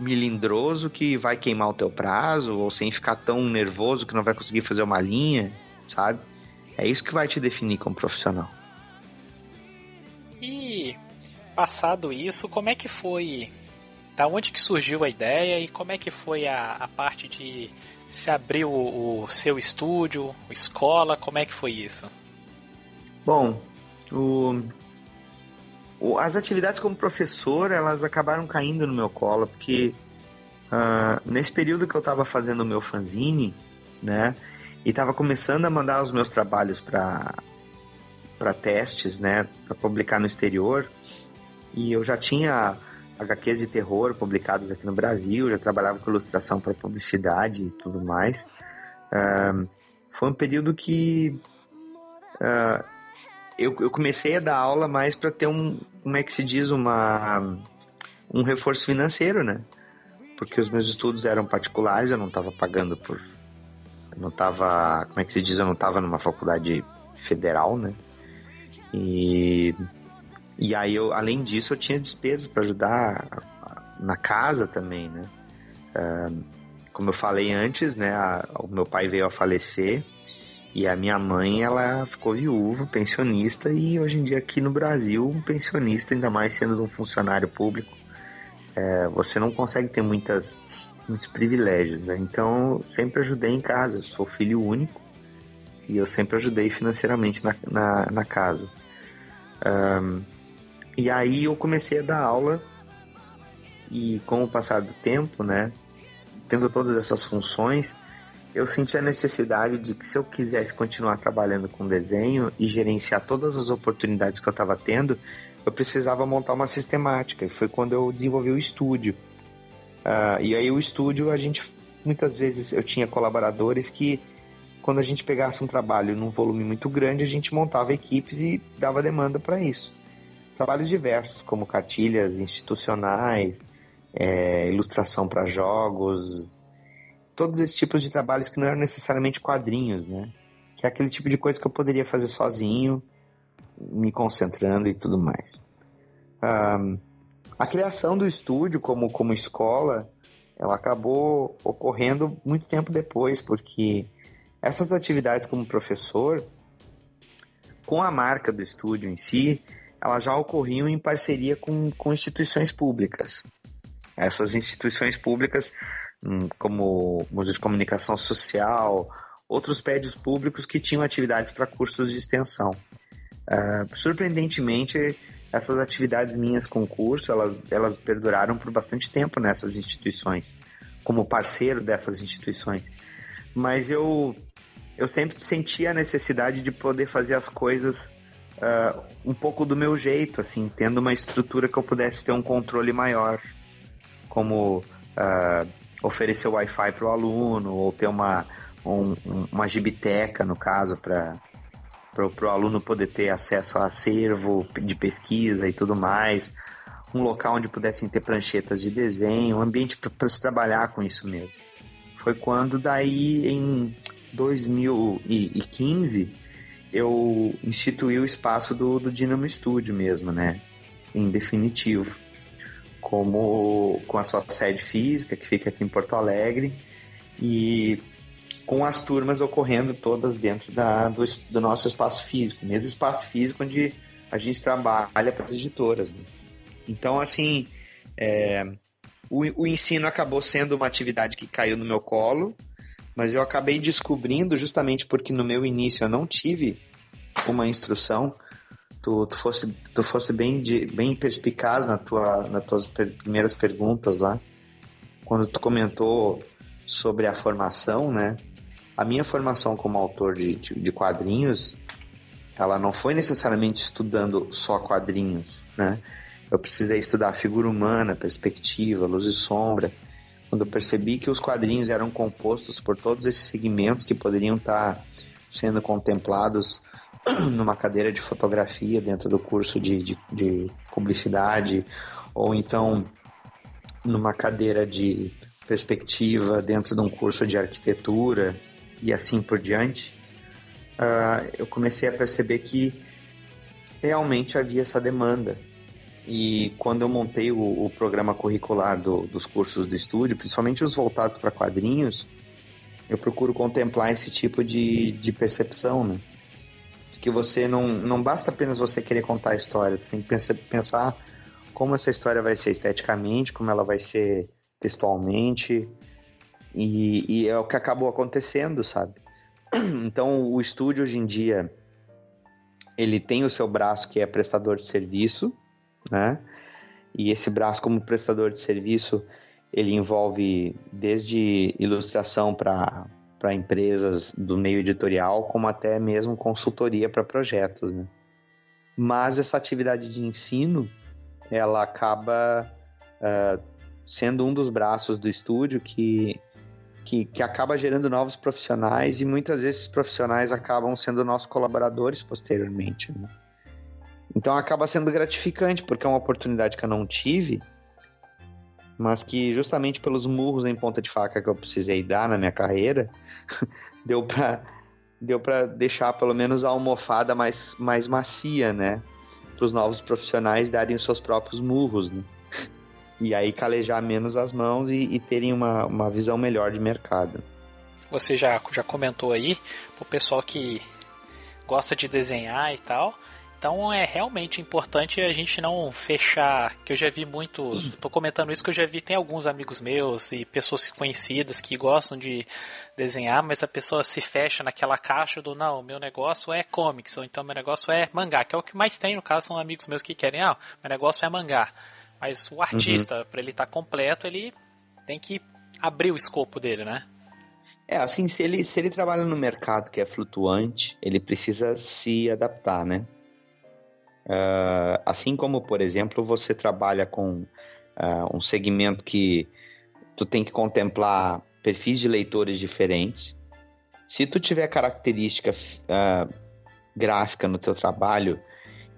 milindroso que vai queimar o teu prazo, ou sem ficar tão nervoso que não vai conseguir fazer uma linha, sabe? É isso que vai te definir como profissional. E passado isso, como é que foi? Da onde que surgiu a ideia e como é que foi a, a parte de se abrir o, o seu estúdio, escola, como é que foi isso? Bom, o, as atividades como professor, elas acabaram caindo no meu colo, porque uh, nesse período que eu estava fazendo o meu fanzine, né, e estava começando a mandar os meus trabalhos para para testes, né, para publicar no exterior, e eu já tinha HQs de terror publicados aqui no Brasil, já trabalhava com ilustração para publicidade e tudo mais. Uh, foi um período que uh, eu, eu comecei a dar aula mais para ter um, como é que se diz, uma, um reforço financeiro, né? Porque os meus estudos eram particulares, eu não estava pagando por. Eu não estava, como é que se diz, eu não estava numa faculdade federal, né? E, e aí, eu, além disso, eu tinha despesas para ajudar na casa também, né? Uh, como eu falei antes, né? A, o meu pai veio a falecer e a minha mãe, ela ficou viúva, pensionista, e hoje em dia aqui no Brasil, um pensionista, ainda mais sendo um funcionário público, é, você não consegue ter muitas, muitos privilégios, né? Então, sempre ajudei em casa, eu sou filho único, e eu sempre ajudei financeiramente na, na, na casa. Um, e aí eu comecei a dar aula, e com o passar do tempo, né, tendo todas essas funções, eu senti a necessidade de que se eu quisesse continuar trabalhando com desenho e gerenciar todas as oportunidades que eu estava tendo, eu precisava montar uma sistemática. E foi quando eu desenvolvi o estúdio. Uh, e aí o estúdio, a gente muitas vezes eu tinha colaboradores que quando a gente pegasse um trabalho num volume muito grande, a gente montava equipes e dava demanda para isso. Trabalhos diversos, como cartilhas institucionais, é, ilustração para jogos, todos esses tipos de trabalhos que não eram necessariamente quadrinhos, né? Que é aquele tipo de coisa que eu poderia fazer sozinho, me concentrando e tudo mais. Um, a criação do estúdio como, como escola, ela acabou ocorrendo muito tempo depois, porque essas atividades como professor, com a marca do estúdio em si, elas já ocorriam em parceria com, com instituições públicas. Essas instituições públicas Hum, como Museu de Comunicação Social, outros prédios públicos que tinham atividades para cursos de extensão. Uh, surpreendentemente, essas atividades minhas com curso, elas, elas perduraram por bastante tempo nessas instituições, como parceiro dessas instituições. Mas eu, eu sempre senti a necessidade de poder fazer as coisas uh, um pouco do meu jeito, assim, tendo uma estrutura que eu pudesse ter um controle maior, como uh, oferecer Wi-Fi para o aluno, ou ter uma, um, uma gibiteca, no caso, para o aluno poder ter acesso a acervo de pesquisa e tudo mais, um local onde pudessem ter pranchetas de desenho, um ambiente para se trabalhar com isso mesmo. Foi quando daí em 2015 eu instituí o espaço do, do Dynamo Studio mesmo, né? Em definitivo como com a sua sede física, que fica aqui em Porto Alegre, e com as turmas ocorrendo todas dentro da, do, do nosso espaço físico, mesmo espaço físico onde a gente trabalha para as editoras. Né? Então, assim, é, o, o ensino acabou sendo uma atividade que caiu no meu colo, mas eu acabei descobrindo justamente porque no meu início eu não tive uma instrução. Tu, tu fosse, tu fosse bem, de, bem perspicaz na tua, nas tuas per, primeiras perguntas lá, quando tu comentou sobre a formação, né? A minha formação como autor de, de, de quadrinhos, ela não foi necessariamente estudando só quadrinhos, né? Eu precisei estudar figura humana, perspectiva, luz e sombra. Quando eu percebi que os quadrinhos eram compostos por todos esses segmentos que poderiam estar sendo contemplados numa cadeira de fotografia dentro do curso de, de, de publicidade, ou então numa cadeira de perspectiva dentro de um curso de arquitetura e assim por diante, uh, eu comecei a perceber que realmente havia essa demanda e quando eu montei o, o programa curricular do, dos cursos do estúdio, principalmente os voltados para quadrinhos, eu procuro contemplar esse tipo de, de percepção, né? Que você não, não basta apenas você querer contar a história, você tem que pensar, pensar como essa história vai ser esteticamente, como ela vai ser textualmente, e, e é o que acabou acontecendo, sabe? Então, o estúdio hoje em dia, ele tem o seu braço que é prestador de serviço, né? E esse braço como prestador de serviço, ele envolve desde ilustração para para empresas do meio editorial, como até mesmo consultoria para projetos, né? Mas essa atividade de ensino, ela acaba uh, sendo um dos braços do estúdio que, que, que acaba gerando novos profissionais e muitas vezes esses profissionais acabam sendo nossos colaboradores posteriormente, né? Então acaba sendo gratificante, porque é uma oportunidade que eu não tive, mas que justamente pelos murros em ponta de faca que eu precisei dar na minha carreira, deu para deu para deixar pelo menos a almofada mais, mais macia, né? Para os novos profissionais darem os seus próprios murros, né? E aí calejar menos as mãos e, e terem uma, uma visão melhor de mercado. Você já, já comentou aí, o pessoal que gosta de desenhar e tal, então é realmente importante a gente não fechar, que eu já vi muitos, tô comentando isso que eu já vi, tem alguns amigos meus e pessoas conhecidas que gostam de desenhar, mas a pessoa se fecha naquela caixa do não, meu negócio é comics, ou então meu negócio é mangá, que é o que mais tem, no caso são amigos meus que querem, ah, meu negócio é mangá. Mas o artista, uhum. para ele estar tá completo, ele tem que abrir o escopo dele, né? É, assim, se ele, se ele trabalha no mercado que é flutuante, ele precisa se adaptar, né? Uh, assim como, por exemplo, você trabalha com uh, um segmento que tu tem que contemplar perfis de leitores diferentes. Se tu tiver característica uh, gráfica no teu trabalho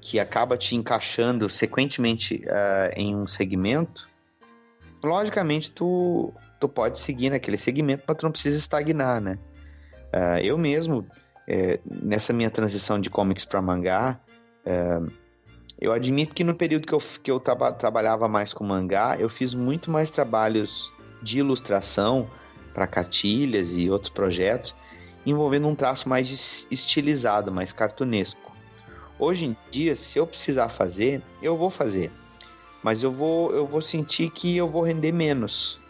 que acaba te encaixando sequentemente em um segmento, logicamente tu, tu pode seguir naquele segmento, mas tu não precisa estagnar, né? eu mesmo, eh, nessa minha transição de comics para mangá, eu admito que no período que eu, que eu traba, trabalhava mais com mangá, eu fiz muito mais trabalhos de ilustração para cartilhas e outros projetos, envolvendo um traço mais estilizado, mais cartunesco. Hoje em dia, se eu precisar fazer, eu vou fazer, mas eu vou, eu vou sentir que eu vou render menos.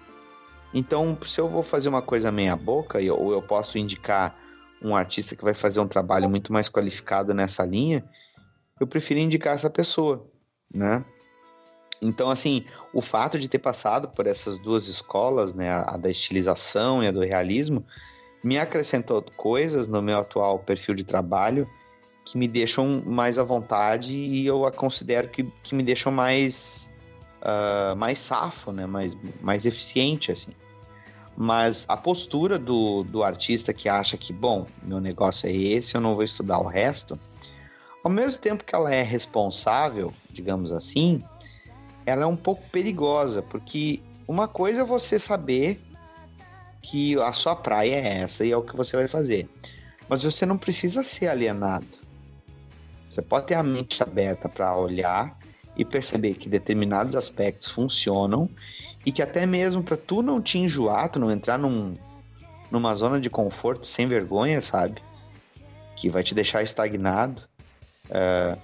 Então, se eu vou fazer uma coisa meia boca, ou eu posso indicar um artista que vai fazer um trabalho muito mais qualificado nessa linha, eu prefiro indicar essa pessoa, né? Então, assim, o fato de ter passado por essas duas escolas, né, a, da estilização e a do realismo, me acrescentou coisas no meu atual perfil de trabalho que me deixam mais à vontade e eu a considero que, que me deixam mais, uh, mais safo, né, mais, mais eficiente, assim. Mas a postura do, do artista que acha que, bom, meu negócio é esse, eu não vou estudar o resto, ao mesmo tempo que ela é responsável, digamos assim, ela é um pouco perigosa, porque uma coisa é você saber que a sua praia é essa e é o que você vai fazer. Mas você não precisa ser alienado. Você pode ter a mente aberta para olhar e perceber que determinados aspectos funcionam e que até mesmo para tu não te enjoar, tu não entrar num, numa zona de conforto sem vergonha, sabe? Que vai te deixar estagnado. Uh,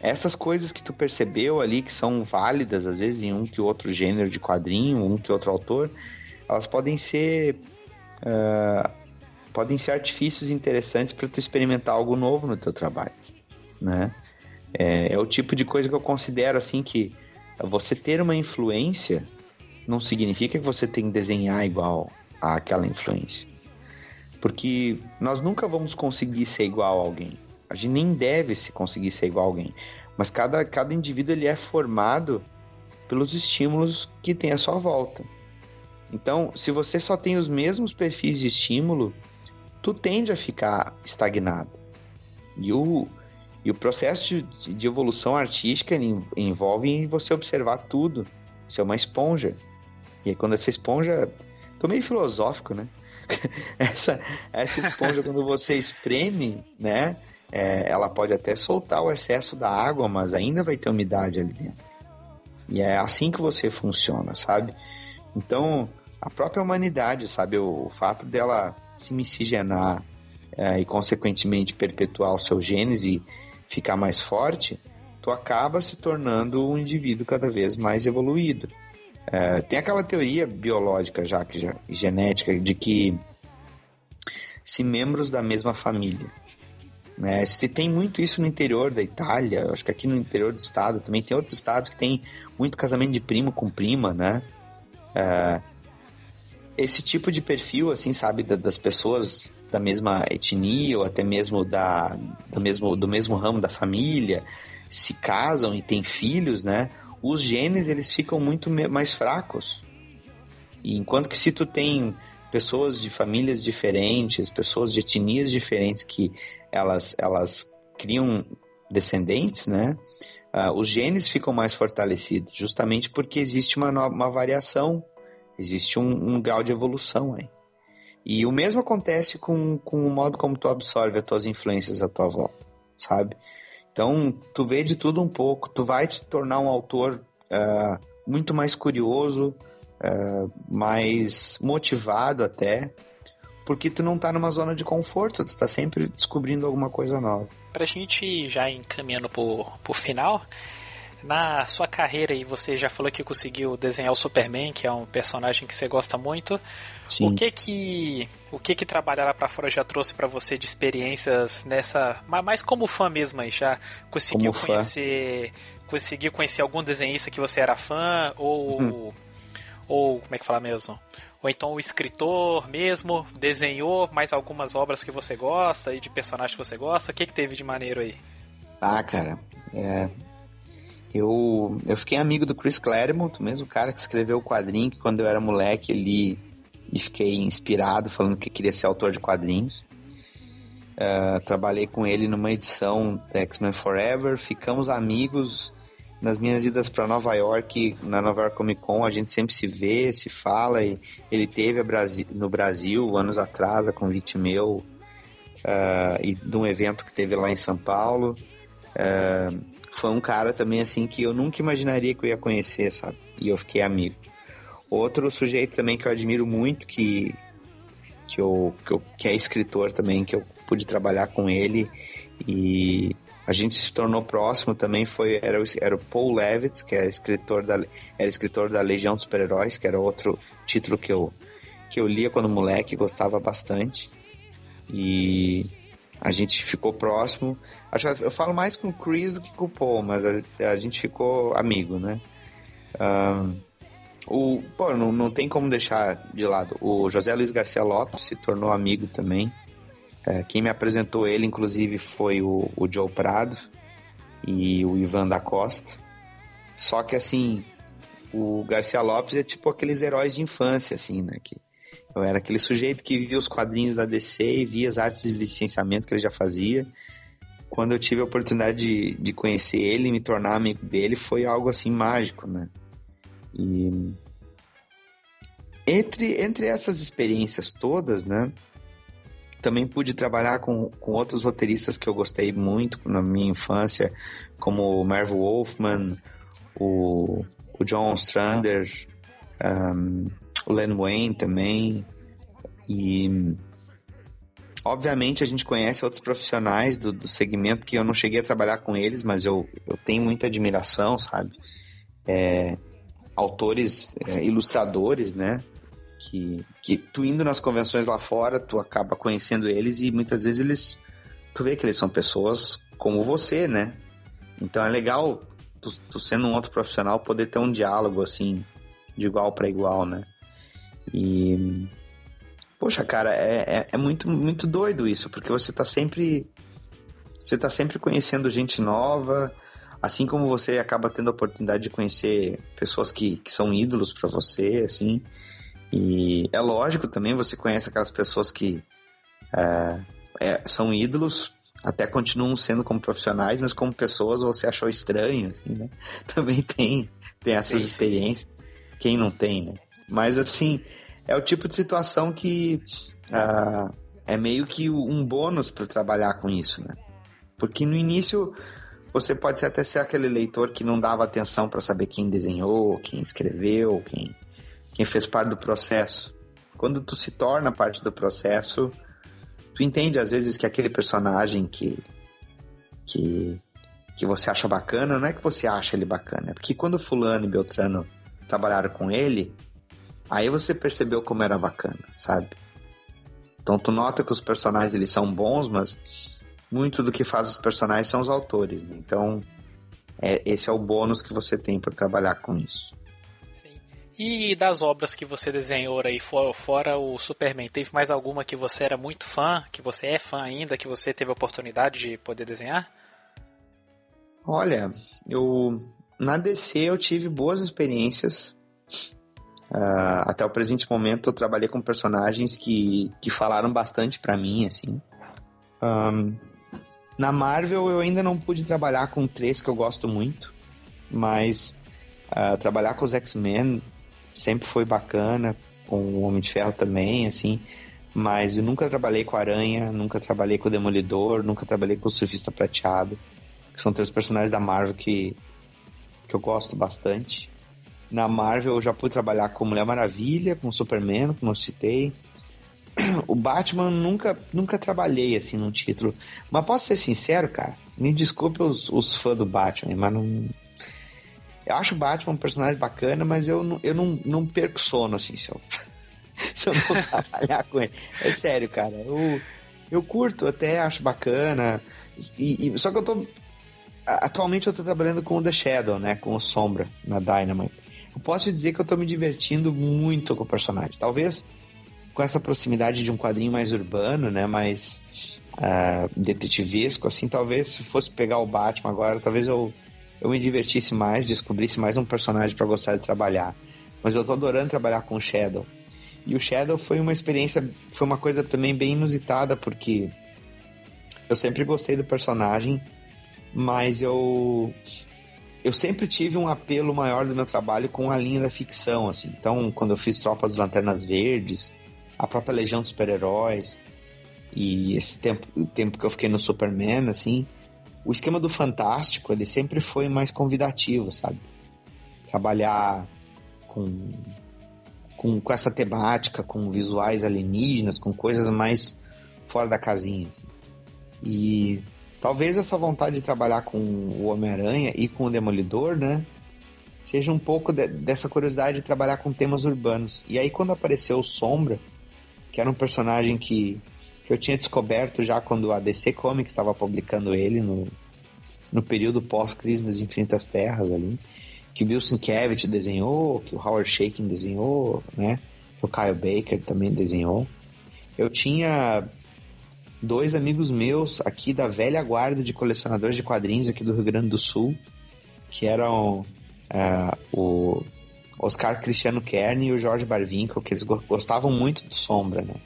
essas coisas que tu percebeu ali, que são válidas, às vezes, em um que outro gênero de quadrinho, um que outro autor, elas podem ser. Uh, podem ser artifícios interessantes para tu experimentar algo novo no teu trabalho, né? É, é, o tipo de coisa que eu considero assim que você ter uma influência não significa que você tem que desenhar igual àquela influência. Porque nós nunca vamos conseguir ser igual a alguém. A gente nem deve se conseguir ser igual a alguém. Mas cada, cada indivíduo ele é formado pelos estímulos que tem à sua volta. Então, se você só tem os mesmos perfis de estímulo, tu tende a ficar estagnado. E o, e o processo de, de evolução artística envolve você observar tudo. Você é uma esponja. E aí, quando essa esponja. Tô meio filosófico, né? essa, essa esponja, quando você espreme, né? É, ela pode até soltar o excesso da água, mas ainda vai ter umidade ali dentro. E é assim que você funciona, sabe? Então, a própria humanidade, sabe? O, o fato dela se miscigenar é, e, consequentemente, perpetuar o seu genes e ficar mais forte, tu acaba se tornando um indivíduo cada vez mais evoluído. É, tem aquela teoria biológica já, que já genética, de que se membros da mesma família né? Você tem muito isso no interior da Itália, acho que aqui no interior do estado também tem outros estados que tem muito casamento de primo com prima, né? É, esse tipo de perfil, assim, sabe, das pessoas da mesma etnia ou até mesmo da, do, mesmo, do mesmo ramo da família se casam e têm filhos, né? Os genes eles ficam muito mais fracos. E enquanto que se tu tem pessoas de famílias diferentes, pessoas de etnias diferentes que elas, elas criam descendentes, né? Uh, os genes ficam mais fortalecidos, justamente porque existe uma, uma variação, existe um, um grau de evolução aí. E o mesmo acontece com, com o modo como tu absorve as tuas influências à tua volta, sabe? Então, tu vê de tudo um pouco, tu vai te tornar um autor uh, muito mais curioso, uh, mais motivado até, porque tu não tá numa zona de conforto, tu tá sempre descobrindo alguma coisa nova. Pra gente já encaminhando pro, pro final, na sua carreira aí você já falou que conseguiu desenhar o Superman, que é um personagem que você gosta muito. Sim. O que que o que que trabalhar lá para fora já trouxe para você de experiências nessa, mais como fã mesmo aí, já conseguiu como conhecer, fã. conseguiu conhecer algum desenhista que você era fã ou ou como é que fala mesmo? Ou então o escritor mesmo desenhou mais algumas obras que você gosta e de personagens que você gosta? O que, que teve de maneiro aí? Ah, cara, é... eu, eu fiquei amigo do Chris Claremont, mesmo cara que escreveu o quadrinho, que quando eu era moleque li e fiquei inspirado, falando que queria ser autor de quadrinhos. Uh, trabalhei com ele numa edição X-Men Forever, ficamos amigos nas minhas idas para Nova York, na Nova York Comic Con, a gente sempre se vê, se fala. E ele teve no Brasil anos atrás, a convite meu, uh, e de um evento que teve lá em São Paulo. Uh, foi um cara também assim que eu nunca imaginaria que eu ia conhecer, sabe? E eu fiquei amigo. Outro sujeito também que eu admiro muito, que, que, eu, que, eu, que é escritor também, que eu pude trabalhar com ele e a gente se tornou próximo também foi era, era o Paul Levitz, que era é escritor da era escritor da Legião dos Super-Heróis, que era outro título que eu que eu lia quando moleque, gostava bastante. E a gente ficou próximo. Acho eu falo mais com o Chris do que com o Paul, mas a, a gente ficou amigo, né? Um, o, pô, não, não tem como deixar de lado. O José Luiz Garcia Lopes se tornou amigo também. É, quem me apresentou ele, inclusive, foi o, o Joe Prado e o Ivan da Costa. Só que, assim, o Garcia Lopes é tipo aqueles heróis de infância, assim, né? Que eu era aquele sujeito que via os quadrinhos da DC e via as artes de licenciamento que ele já fazia. Quando eu tive a oportunidade de, de conhecer ele e me tornar amigo dele, foi algo assim mágico, né? E entre, entre essas experiências todas, né? Também pude trabalhar com, com outros roteiristas que eu gostei muito na minha infância, como o Marvel Wolfman, o, o John Strander, um, o Len Wayne também. E obviamente a gente conhece outros profissionais do, do segmento que eu não cheguei a trabalhar com eles, mas eu, eu tenho muita admiração, sabe? É, autores, é, ilustradores, né? Que, que tu indo nas convenções lá fora, tu acaba conhecendo eles e muitas vezes eles. Tu vê que eles são pessoas como você, né? Então é legal, tu, tu sendo um outro profissional, poder ter um diálogo assim, de igual para igual, né? E. Poxa, cara, é, é, é, muito, muito doido isso, porque você tá sempre. Você tá sempre conhecendo gente nova, assim como você acaba tendo a oportunidade de conhecer pessoas que, que são ídolos para você, assim. E é lógico também, você conhece aquelas pessoas que é, é, são ídolos, até continuam sendo como profissionais, mas como pessoas você achou estranho, assim, né? Também tem, tem essas sim, experiências. Quem não tem, né? Mas, assim, é o tipo de situação que uh, é meio que um bônus para trabalhar com isso, né? Porque no início você pode até ser aquele leitor que não dava atenção para saber quem desenhou, quem escreveu, quem, quem fez parte do processo. Quando tu se torna parte do processo, tu entende às vezes que aquele personagem que que que você acha bacana, não é que você acha ele bacana, é porque quando fulano e Beltrano trabalharam com ele, aí você percebeu como era bacana, sabe? Então tu nota que os personagens eles são bons, mas muito do que faz os personagens são os autores, né? Então, é, esse é o bônus que você tem por trabalhar com isso. E das obras que você desenhou aí, fora, fora o Superman, teve mais alguma que você era muito fã, que você é fã ainda, que você teve a oportunidade de poder desenhar? Olha, eu na DC eu tive boas experiências. Uh, até o presente momento eu trabalhei com personagens que, que falaram bastante para mim, assim. Um, na Marvel eu ainda não pude trabalhar com três que eu gosto muito, mas uh, trabalhar com os X-Men sempre foi bacana, com o Homem de Ferro também, assim. Mas eu nunca trabalhei com Aranha, nunca trabalhei com o Demolidor, nunca trabalhei com o Surfista Prateado, que são três personagens da Marvel que, que eu gosto bastante. Na Marvel eu já pude trabalhar com Mulher Maravilha, com Superman, como eu citei, o Batman nunca, nunca trabalhei assim num título. Mas posso ser sincero, cara? Me desculpe os, os fãs do Batman, mas não. Eu acho o Batman um personagem bacana, mas eu não, eu não, não perco sono assim se eu, se eu não trabalhar com ele. É sério, cara. Eu, eu curto, até acho bacana. E, e, só que eu tô. Atualmente eu tô trabalhando com o The Shadow, né? Com o Sombra na Dynamite. Eu posso dizer que eu tô me divertindo muito com o personagem. Talvez com essa proximidade de um quadrinho mais urbano, né, mais uh, detetivesco, assim, talvez se fosse pegar o Batman agora, talvez eu, eu me divertisse mais, descobrisse mais um personagem para gostar de trabalhar. Mas eu tô adorando trabalhar com o Shadow. E o Shadow foi uma experiência, foi uma coisa também bem inusitada, porque eu sempre gostei do personagem, mas eu eu sempre tive um apelo maior do meu trabalho com a linha da ficção, assim. Então, quando eu fiz Tropas das Lanternas Verdes, a própria Legião dos Super-Heróis e esse tempo, o tempo que eu fiquei no Superman, assim, o esquema do Fantástico, ele sempre foi mais convidativo, sabe? Trabalhar com, com, com essa temática, com visuais alienígenas, com coisas mais fora da casinha. Assim. E talvez essa vontade de trabalhar com o Homem-Aranha e com o Demolidor, né? Seja um pouco de, dessa curiosidade de trabalhar com temas urbanos. E aí, quando apareceu o Sombra, que era um personagem que, que eu tinha descoberto já quando a DC Comics estava publicando ele no, no período pós-crise das Infinitas Terras ali, que o Bill Sienkiewicz desenhou, que o Howard Shakin desenhou, né? Que o Kyle Baker também desenhou. Eu tinha dois amigos meus aqui da velha guarda de colecionadores de quadrinhos aqui do Rio Grande do Sul, que eram uh, o Oscar Cristiano Kern e o Jorge Barvinkel, que eles gostavam muito do Sombra, né?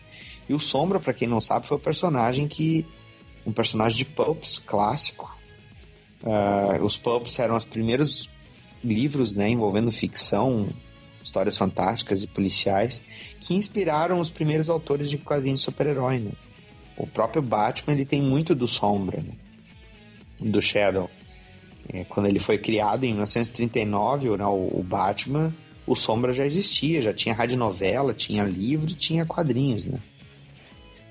E o Sombra, para quem não sabe, foi o personagem que. um personagem de Pulps clássico. Uh, os Pulps eram os primeiros livros né, envolvendo ficção, histórias fantásticas e policiais, que inspiraram os primeiros autores de quadrinhos de super-herói. Né? O próprio Batman ele tem muito do Sombra, né? do Shadow. É, quando ele foi criado em 1939, né, o, o Batman, o Sombra já existia, já tinha novela, tinha livro, tinha quadrinhos, né?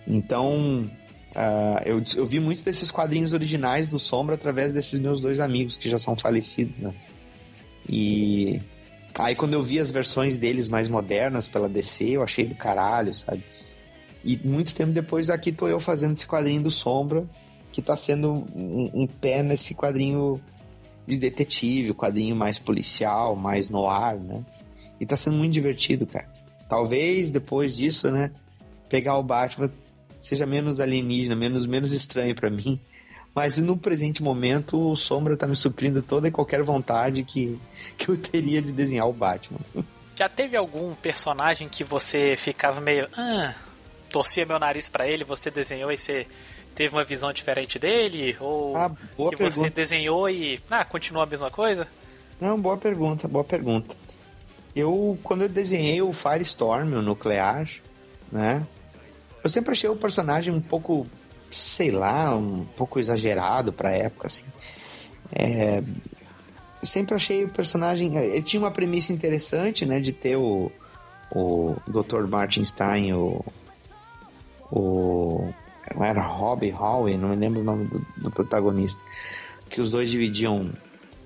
Então, Uh, eu, eu vi muitos desses quadrinhos originais do Sombra através desses meus dois amigos que já são falecidos, né? E aí quando eu vi as versões deles mais modernas pela DC, eu achei do caralho, sabe? E muito tempo depois aqui tô eu fazendo esse quadrinho do Sombra, que tá sendo um, um pé nesse quadrinho de detetive, quadrinho mais policial, mais no ar, né? E tá sendo muito divertido, cara. Talvez depois disso, né, pegar o Batman seja menos alienígena, menos, menos estranho para mim. Mas no presente momento, o Sombra tá me suprindo toda e qualquer vontade que, que eu teria de desenhar o Batman. Já teve algum personagem que você ficava meio. Ah, torcia meu nariz para ele, você desenhou e você teve uma visão diferente dele? Ou ah, que pergunta. você desenhou e. Ah, continua a mesma coisa? Não, boa pergunta, boa pergunta. Eu, quando eu desenhei o Firestorm, o nuclear, né? Eu sempre achei o personagem um pouco, sei lá, um pouco exagerado pra época, assim. É, sempre achei o personagem. Ele tinha uma premissa interessante, né? De ter o, o Dr. Martin Stein, o. O. Era Robbie Howe, não me lembro o nome do, do protagonista. Que os dois dividiam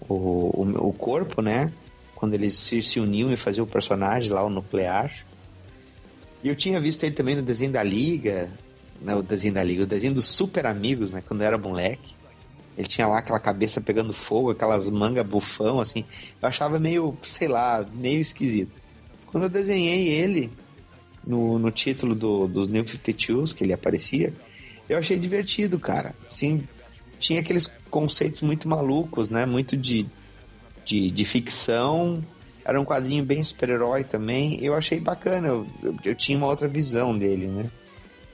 o, o, o, corpo, né? Quando eles se, se uniam e faziam o personagem lá, o nuclear. E eu tinha visto ele também no desenho da Liga, não, né, o desenho da Liga, o desenho dos Super Amigos, né, quando eu era moleque. Ele tinha lá aquela cabeça pegando fogo, aquelas mangas bufão, assim. Eu achava meio, sei lá, meio esquisito. Quando eu desenhei ele no, no título do, dos New 52s, que ele aparecia, eu achei divertido, cara. Assim, tinha aqueles conceitos muito malucos, né? Muito de, de, de ficção era um quadrinho bem super-herói também. Eu achei bacana, eu, eu, eu, tinha uma outra visão dele, né?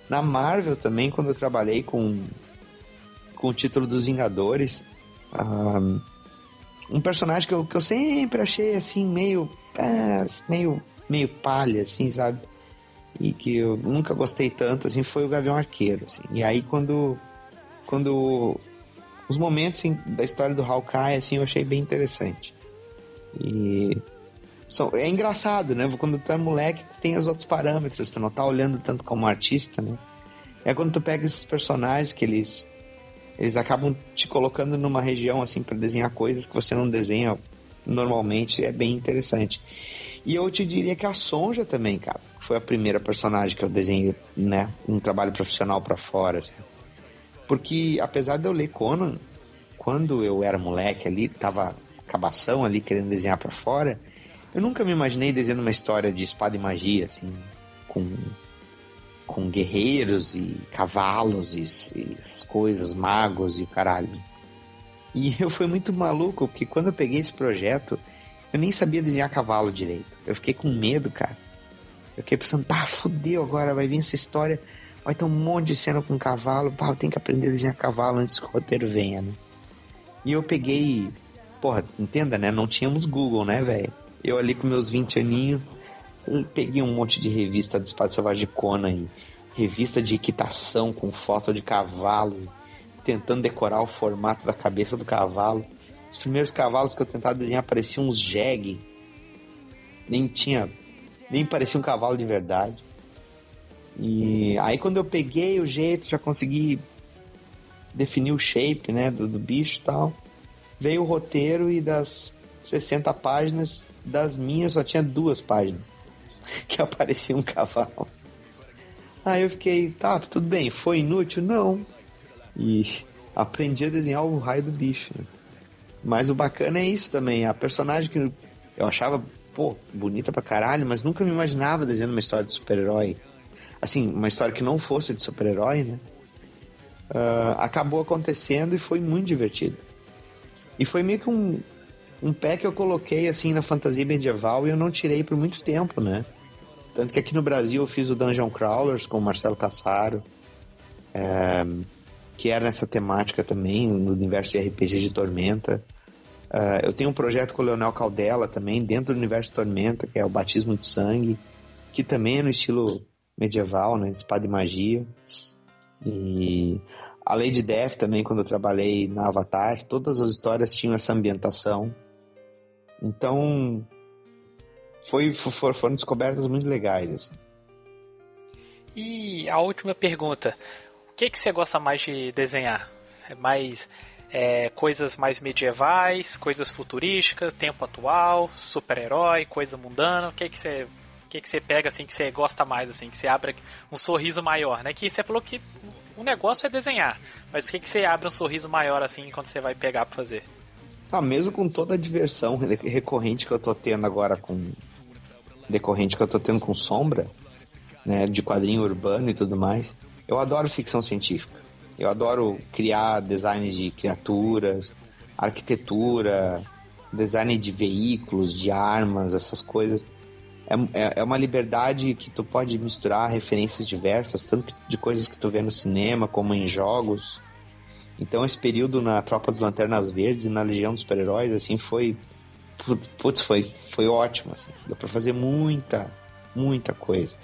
Na Marvel também, quando eu trabalhei com, com o título dos Vingadores, um, um personagem que eu, que eu sempre achei assim, meio. É, meio. meio palha, assim, sabe? E que eu nunca gostei tanto, assim, foi o Gavião Arqueiro, assim. E aí quando. Quando. Os momentos assim, da história do Hawkeye, assim, eu achei bem interessante. E são, é engraçado, né? Quando tu é moleque, tu tem os outros parâmetros, tu não tá olhando tanto como artista, né? É quando tu pega esses personagens que eles eles acabam te colocando numa região assim para desenhar coisas que você não desenha normalmente, é bem interessante. E eu te diria que a Sonja também, cara, foi a primeira personagem que eu desenhei, né, um trabalho profissional para fora, assim. Porque apesar de eu ler Conan, quando eu era moleque ali, tava cabação ali querendo desenhar para fora, eu nunca me imaginei desenhando uma história de espada e magia, assim, com, com guerreiros e cavalos e, e essas coisas, magos e o caralho. E eu fui muito maluco, porque quando eu peguei esse projeto, eu nem sabia desenhar cavalo direito. Eu fiquei com medo, cara. Eu fiquei pensando, pá, fodeu agora, vai vir essa história, vai ter um monte de cena com cavalo, pá, eu tenho que aprender a desenhar cavalo antes que o roteiro venha, né? E eu peguei, porra, entenda, né? Não tínhamos Google, né, velho? Eu ali com meus 20 aninhos, peguei um monte de revista do Espaço Selvagem de Conan e revista de equitação com foto de cavalo, tentando decorar o formato da cabeça do cavalo. Os primeiros cavalos que eu tentava desenhar pareciam uns jegue. Nem tinha. Nem parecia um cavalo de verdade. E aí quando eu peguei o jeito, já consegui definir o shape, né, do, do bicho e tal. Veio o roteiro e das 60 páginas, das minhas só tinha duas páginas que aparecia um cavalo. Aí eu fiquei, tá, tudo bem, foi inútil? Não. E aprendi a desenhar o raio do bicho. Né? Mas o bacana é isso também, a personagem que eu achava, pô, bonita pra caralho, mas nunca me imaginava desenhando uma história de super-herói. Assim, uma história que não fosse de super-herói, né? Uh, acabou acontecendo e foi muito divertido. E foi meio que um, um pé que eu coloquei assim na fantasia medieval e eu não tirei por muito tempo, né? Tanto que aqui no Brasil eu fiz o Dungeon Crawlers com o Marcelo Cassaro, é, que era nessa temática também, no universo de RPG de Tormenta. Uh, eu tenho um projeto com o Leonel Caldela também, dentro do universo de Tormenta, que é o Batismo de Sangue, que também é no estilo medieval, né, de espada e magia. E a Lady Death também, quando eu trabalhei na Avatar, todas as histórias tinham essa ambientação. Então, foi, for, foram descobertas muito legais. Assim. E a última pergunta. o que, que você gosta mais de desenhar? É mais é, coisas mais medievais, coisas futurísticas, tempo atual, super-herói, coisa mundana? O que, que você o que, que você pega assim que você gosta mais assim, que você abre um sorriso maior, né? Que você falou que o negócio é desenhar, mas o que, que você abre um sorriso maior assim quando você vai pegar para fazer? Ah, mesmo com toda a diversão recorrente que eu tô tendo agora com decorrente que eu tô tendo com sombra, né, de quadrinho urbano e tudo mais, eu adoro ficção científica. Eu adoro criar designs de criaturas, arquitetura, design de veículos, de armas, essas coisas. É, é, é uma liberdade que tu pode misturar referências diversas, tanto de coisas que tu vê no cinema como em jogos. Então esse período na Tropa das Lanternas Verdes e na Legião dos Super-Heróis, assim, foi... Putz, foi, foi ótimo, assim. Deu pra fazer muita, muita coisa.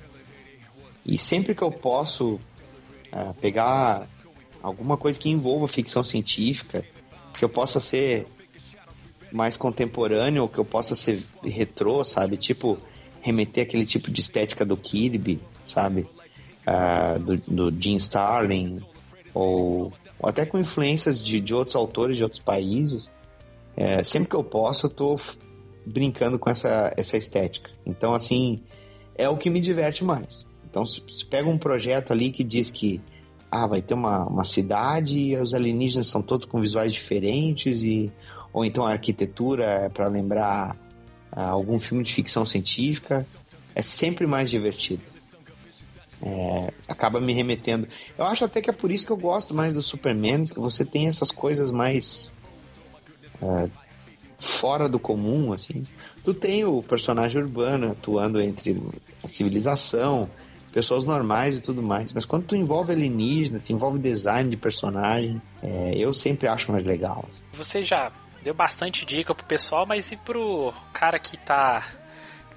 E sempre que eu posso uh, pegar alguma coisa que envolva ficção científica, que eu possa ser mais contemporâneo, ou que eu possa ser retrô, sabe? Tipo, remeter aquele tipo de estética do Kirby, sabe? Uh, do, do Jim Starlin, ou, ou, até com influências de, de outros autores de outros países. É, sempre que eu posso, eu tô brincando com essa, essa estética. Então, assim, é o que me diverte mais. Então, se, se pega um projeto ali que diz que ah, vai ter uma, uma cidade e os alienígenas são todos com visuais diferentes e ou então a arquitetura é para lembrar ah, algum filme de ficção científica é sempre mais divertido é, acaba me remetendo eu acho até que é por isso que eu gosto mais do Superman que você tem essas coisas mais é, fora do comum assim tu tem o personagem urbano atuando entre a civilização pessoas normais e tudo mais. Mas quando tu envolve alienígena, tu envolve design de personagem, é, eu sempre acho mais legal. Você já deu bastante dica pro pessoal, mas e pro cara que tá,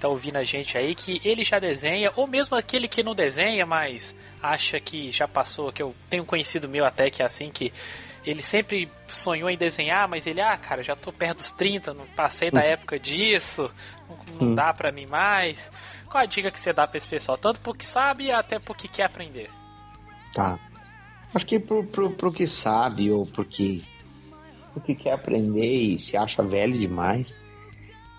tá ouvindo a gente aí, que ele já desenha, ou mesmo aquele que não desenha, mas acha que já passou, que eu tenho conhecido meu até que é assim, que ele sempre sonhou em desenhar, mas ele, ah, cara, já tô perto dos 30, não passei da hum. época disso, não, não dá pra mim mais. Qual a dica que você dá pra esse pessoal? Tanto pro que sabe até pro que quer aprender. Tá. Acho que pro, pro, pro que sabe ou pro que, pro que quer aprender e se acha velho demais,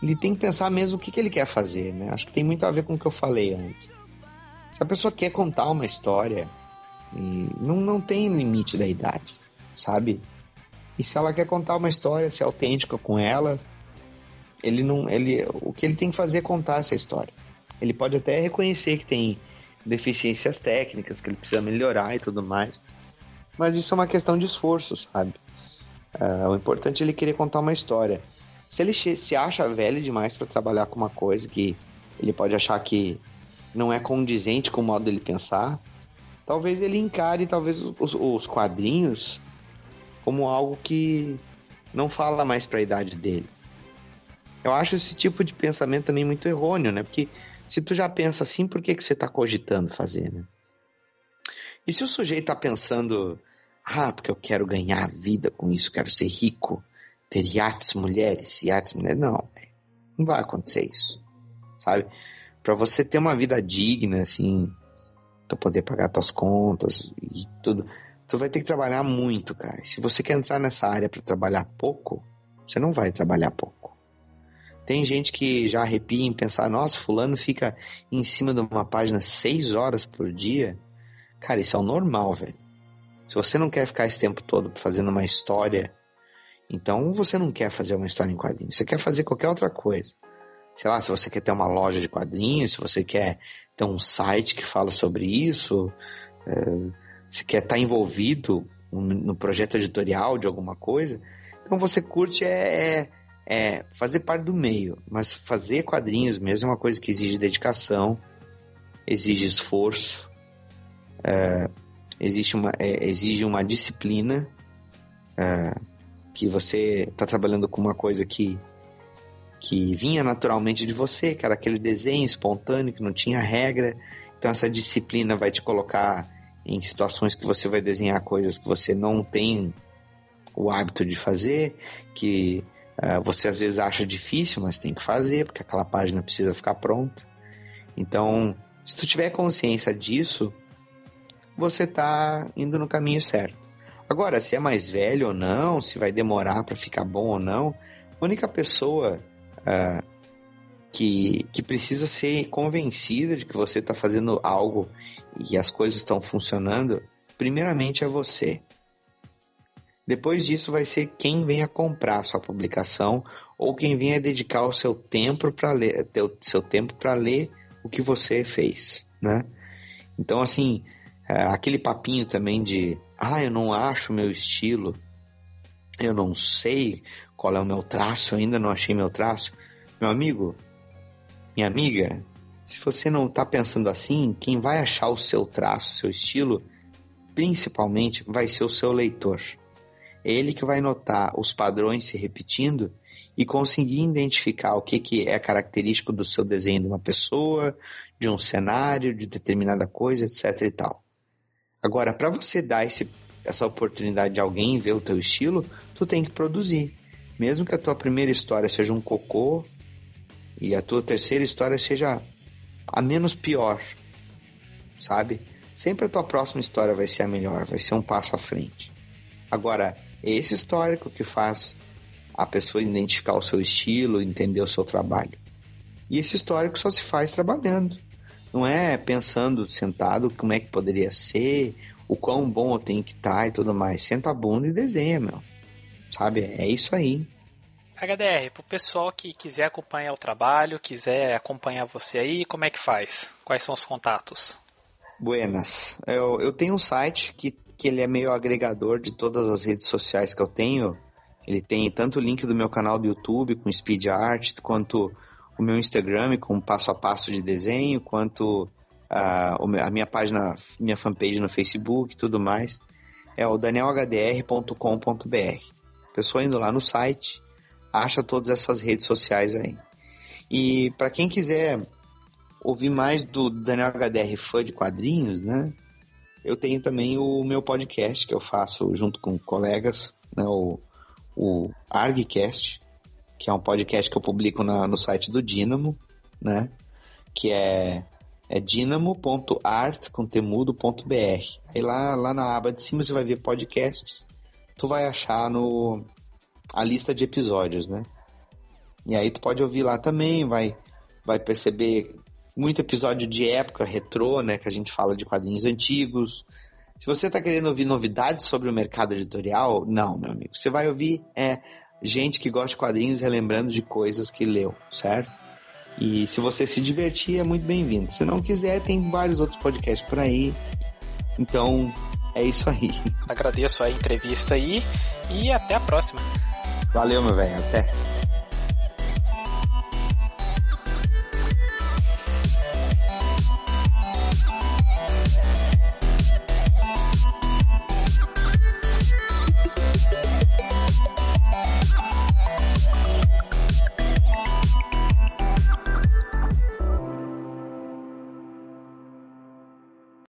ele tem que pensar mesmo o que, que ele quer fazer, né? Acho que tem muito a ver com o que eu falei antes. Se a pessoa quer contar uma história, não, não tem limite da idade, sabe? E se ela quer contar uma história, ser autêntica com ela, ele não, ele, o que ele tem que fazer é contar essa história. Ele pode até reconhecer que tem deficiências técnicas, que ele precisa melhorar e tudo mais. Mas isso é uma questão de esforço, sabe? Uh, o importante é ele querer contar uma história. Se ele se acha velho demais para trabalhar com uma coisa que ele pode achar que não é condizente com o modo dele pensar, talvez ele encare talvez os, os quadrinhos como algo que não fala mais para a idade dele. Eu acho esse tipo de pensamento também muito errôneo, né? Porque se tu já pensa assim, por que, que você está cogitando fazer, né? E se o sujeito está pensando, ah, porque eu quero ganhar vida com isso, quero ser rico, ter iates mulheres, iates mulheres, não, não vai acontecer isso, sabe? Para você ter uma vida digna, assim, tu poder pagar tuas contas e tudo, tu vai ter que trabalhar muito, cara. Se você quer entrar nessa área para trabalhar pouco, você não vai trabalhar pouco. Tem gente que já arrepia em pensar, nossa, fulano fica em cima de uma página seis horas por dia. Cara, isso é o normal, velho. Se você não quer ficar esse tempo todo fazendo uma história, então você não quer fazer uma história em quadrinhos. Você quer fazer qualquer outra coisa. Sei lá, se você quer ter uma loja de quadrinhos, se você quer ter um site que fala sobre isso, é, se quer estar envolvido no projeto editorial de alguma coisa, então você curte é, é é fazer parte do meio, mas fazer quadrinhos mesmo é uma coisa que exige dedicação, exige esforço, é, exige, uma, é, exige uma disciplina, é, que você está trabalhando com uma coisa que, que vinha naturalmente de você, que era aquele desenho espontâneo que não tinha regra, então essa disciplina vai te colocar em situações que você vai desenhar coisas que você não tem o hábito de fazer, que Uh, você às vezes acha difícil, mas tem que fazer, porque aquela página precisa ficar pronta. Então, se tu tiver consciência disso, você tá indo no caminho certo. Agora, se é mais velho ou não, se vai demorar para ficar bom ou não, a única pessoa uh, que, que precisa ser convencida de que você está fazendo algo e as coisas estão funcionando, primeiramente é você. Depois disso vai ser quem venha comprar sua publicação ou quem venha dedicar o seu tempo para ler, seu tempo para ler o que você fez, né? Então assim, é, aquele papinho também de, ah, eu não acho meu estilo, eu não sei qual é o meu traço, eu ainda não achei meu traço. Meu amigo, minha amiga, se você não está pensando assim, quem vai achar o seu traço, seu estilo, principalmente vai ser o seu leitor. É ele que vai notar os padrões se repetindo e conseguir identificar o que, que é característico do seu desenho de uma pessoa, de um cenário, de determinada coisa, etc e tal. Agora, para você dar esse, essa oportunidade de alguém ver o teu estilo, tu tem que produzir. Mesmo que a tua primeira história seja um cocô e a tua terceira história seja a menos pior, sabe? Sempre a tua próxima história vai ser a melhor, vai ser um passo à frente. Agora, esse histórico que faz a pessoa identificar o seu estilo, entender o seu trabalho. E esse histórico só se faz trabalhando. Não é pensando sentado como é que poderia ser, o quão bom eu tenho que estar tá e tudo mais. Senta a bunda e desenha, meu. Sabe? É isso aí. HDR, pro pessoal que quiser acompanhar o trabalho, quiser acompanhar você aí, como é que faz? Quais são os contatos? Buenas. Eu, eu tenho um site que, que ele é meio agregador de todas as redes sociais que eu tenho. Ele tem tanto o link do meu canal do YouTube com Speed Art, quanto o meu Instagram com passo a passo de desenho, quanto uh, a minha página, minha fanpage no Facebook e tudo mais. É o danielhdr.com.br. Pessoa indo lá no site, acha todas essas redes sociais aí. E para quem quiser ouvir mais do Daniel HDR fã de quadrinhos, né? Eu tenho também o meu podcast que eu faço junto com colegas, né? O, o ArgCast, que é um podcast que eu publico na, no site do Dynamo, né? Que é, é. Aí lá, lá na aba de cima você vai ver podcasts, tu vai achar no a lista de episódios, né? E aí tu pode ouvir lá também, vai, vai perceber muito episódio de época retrô, né? Que a gente fala de quadrinhos antigos. Se você está querendo ouvir novidades sobre o mercado editorial, não, meu amigo. Você vai ouvir é, gente que gosta de quadrinhos relembrando de coisas que leu, certo? E se você se divertir, é muito bem-vindo. Se não quiser, tem vários outros podcasts por aí. Então, é isso aí. Agradeço a entrevista aí e até a próxima. Valeu, meu velho. Até.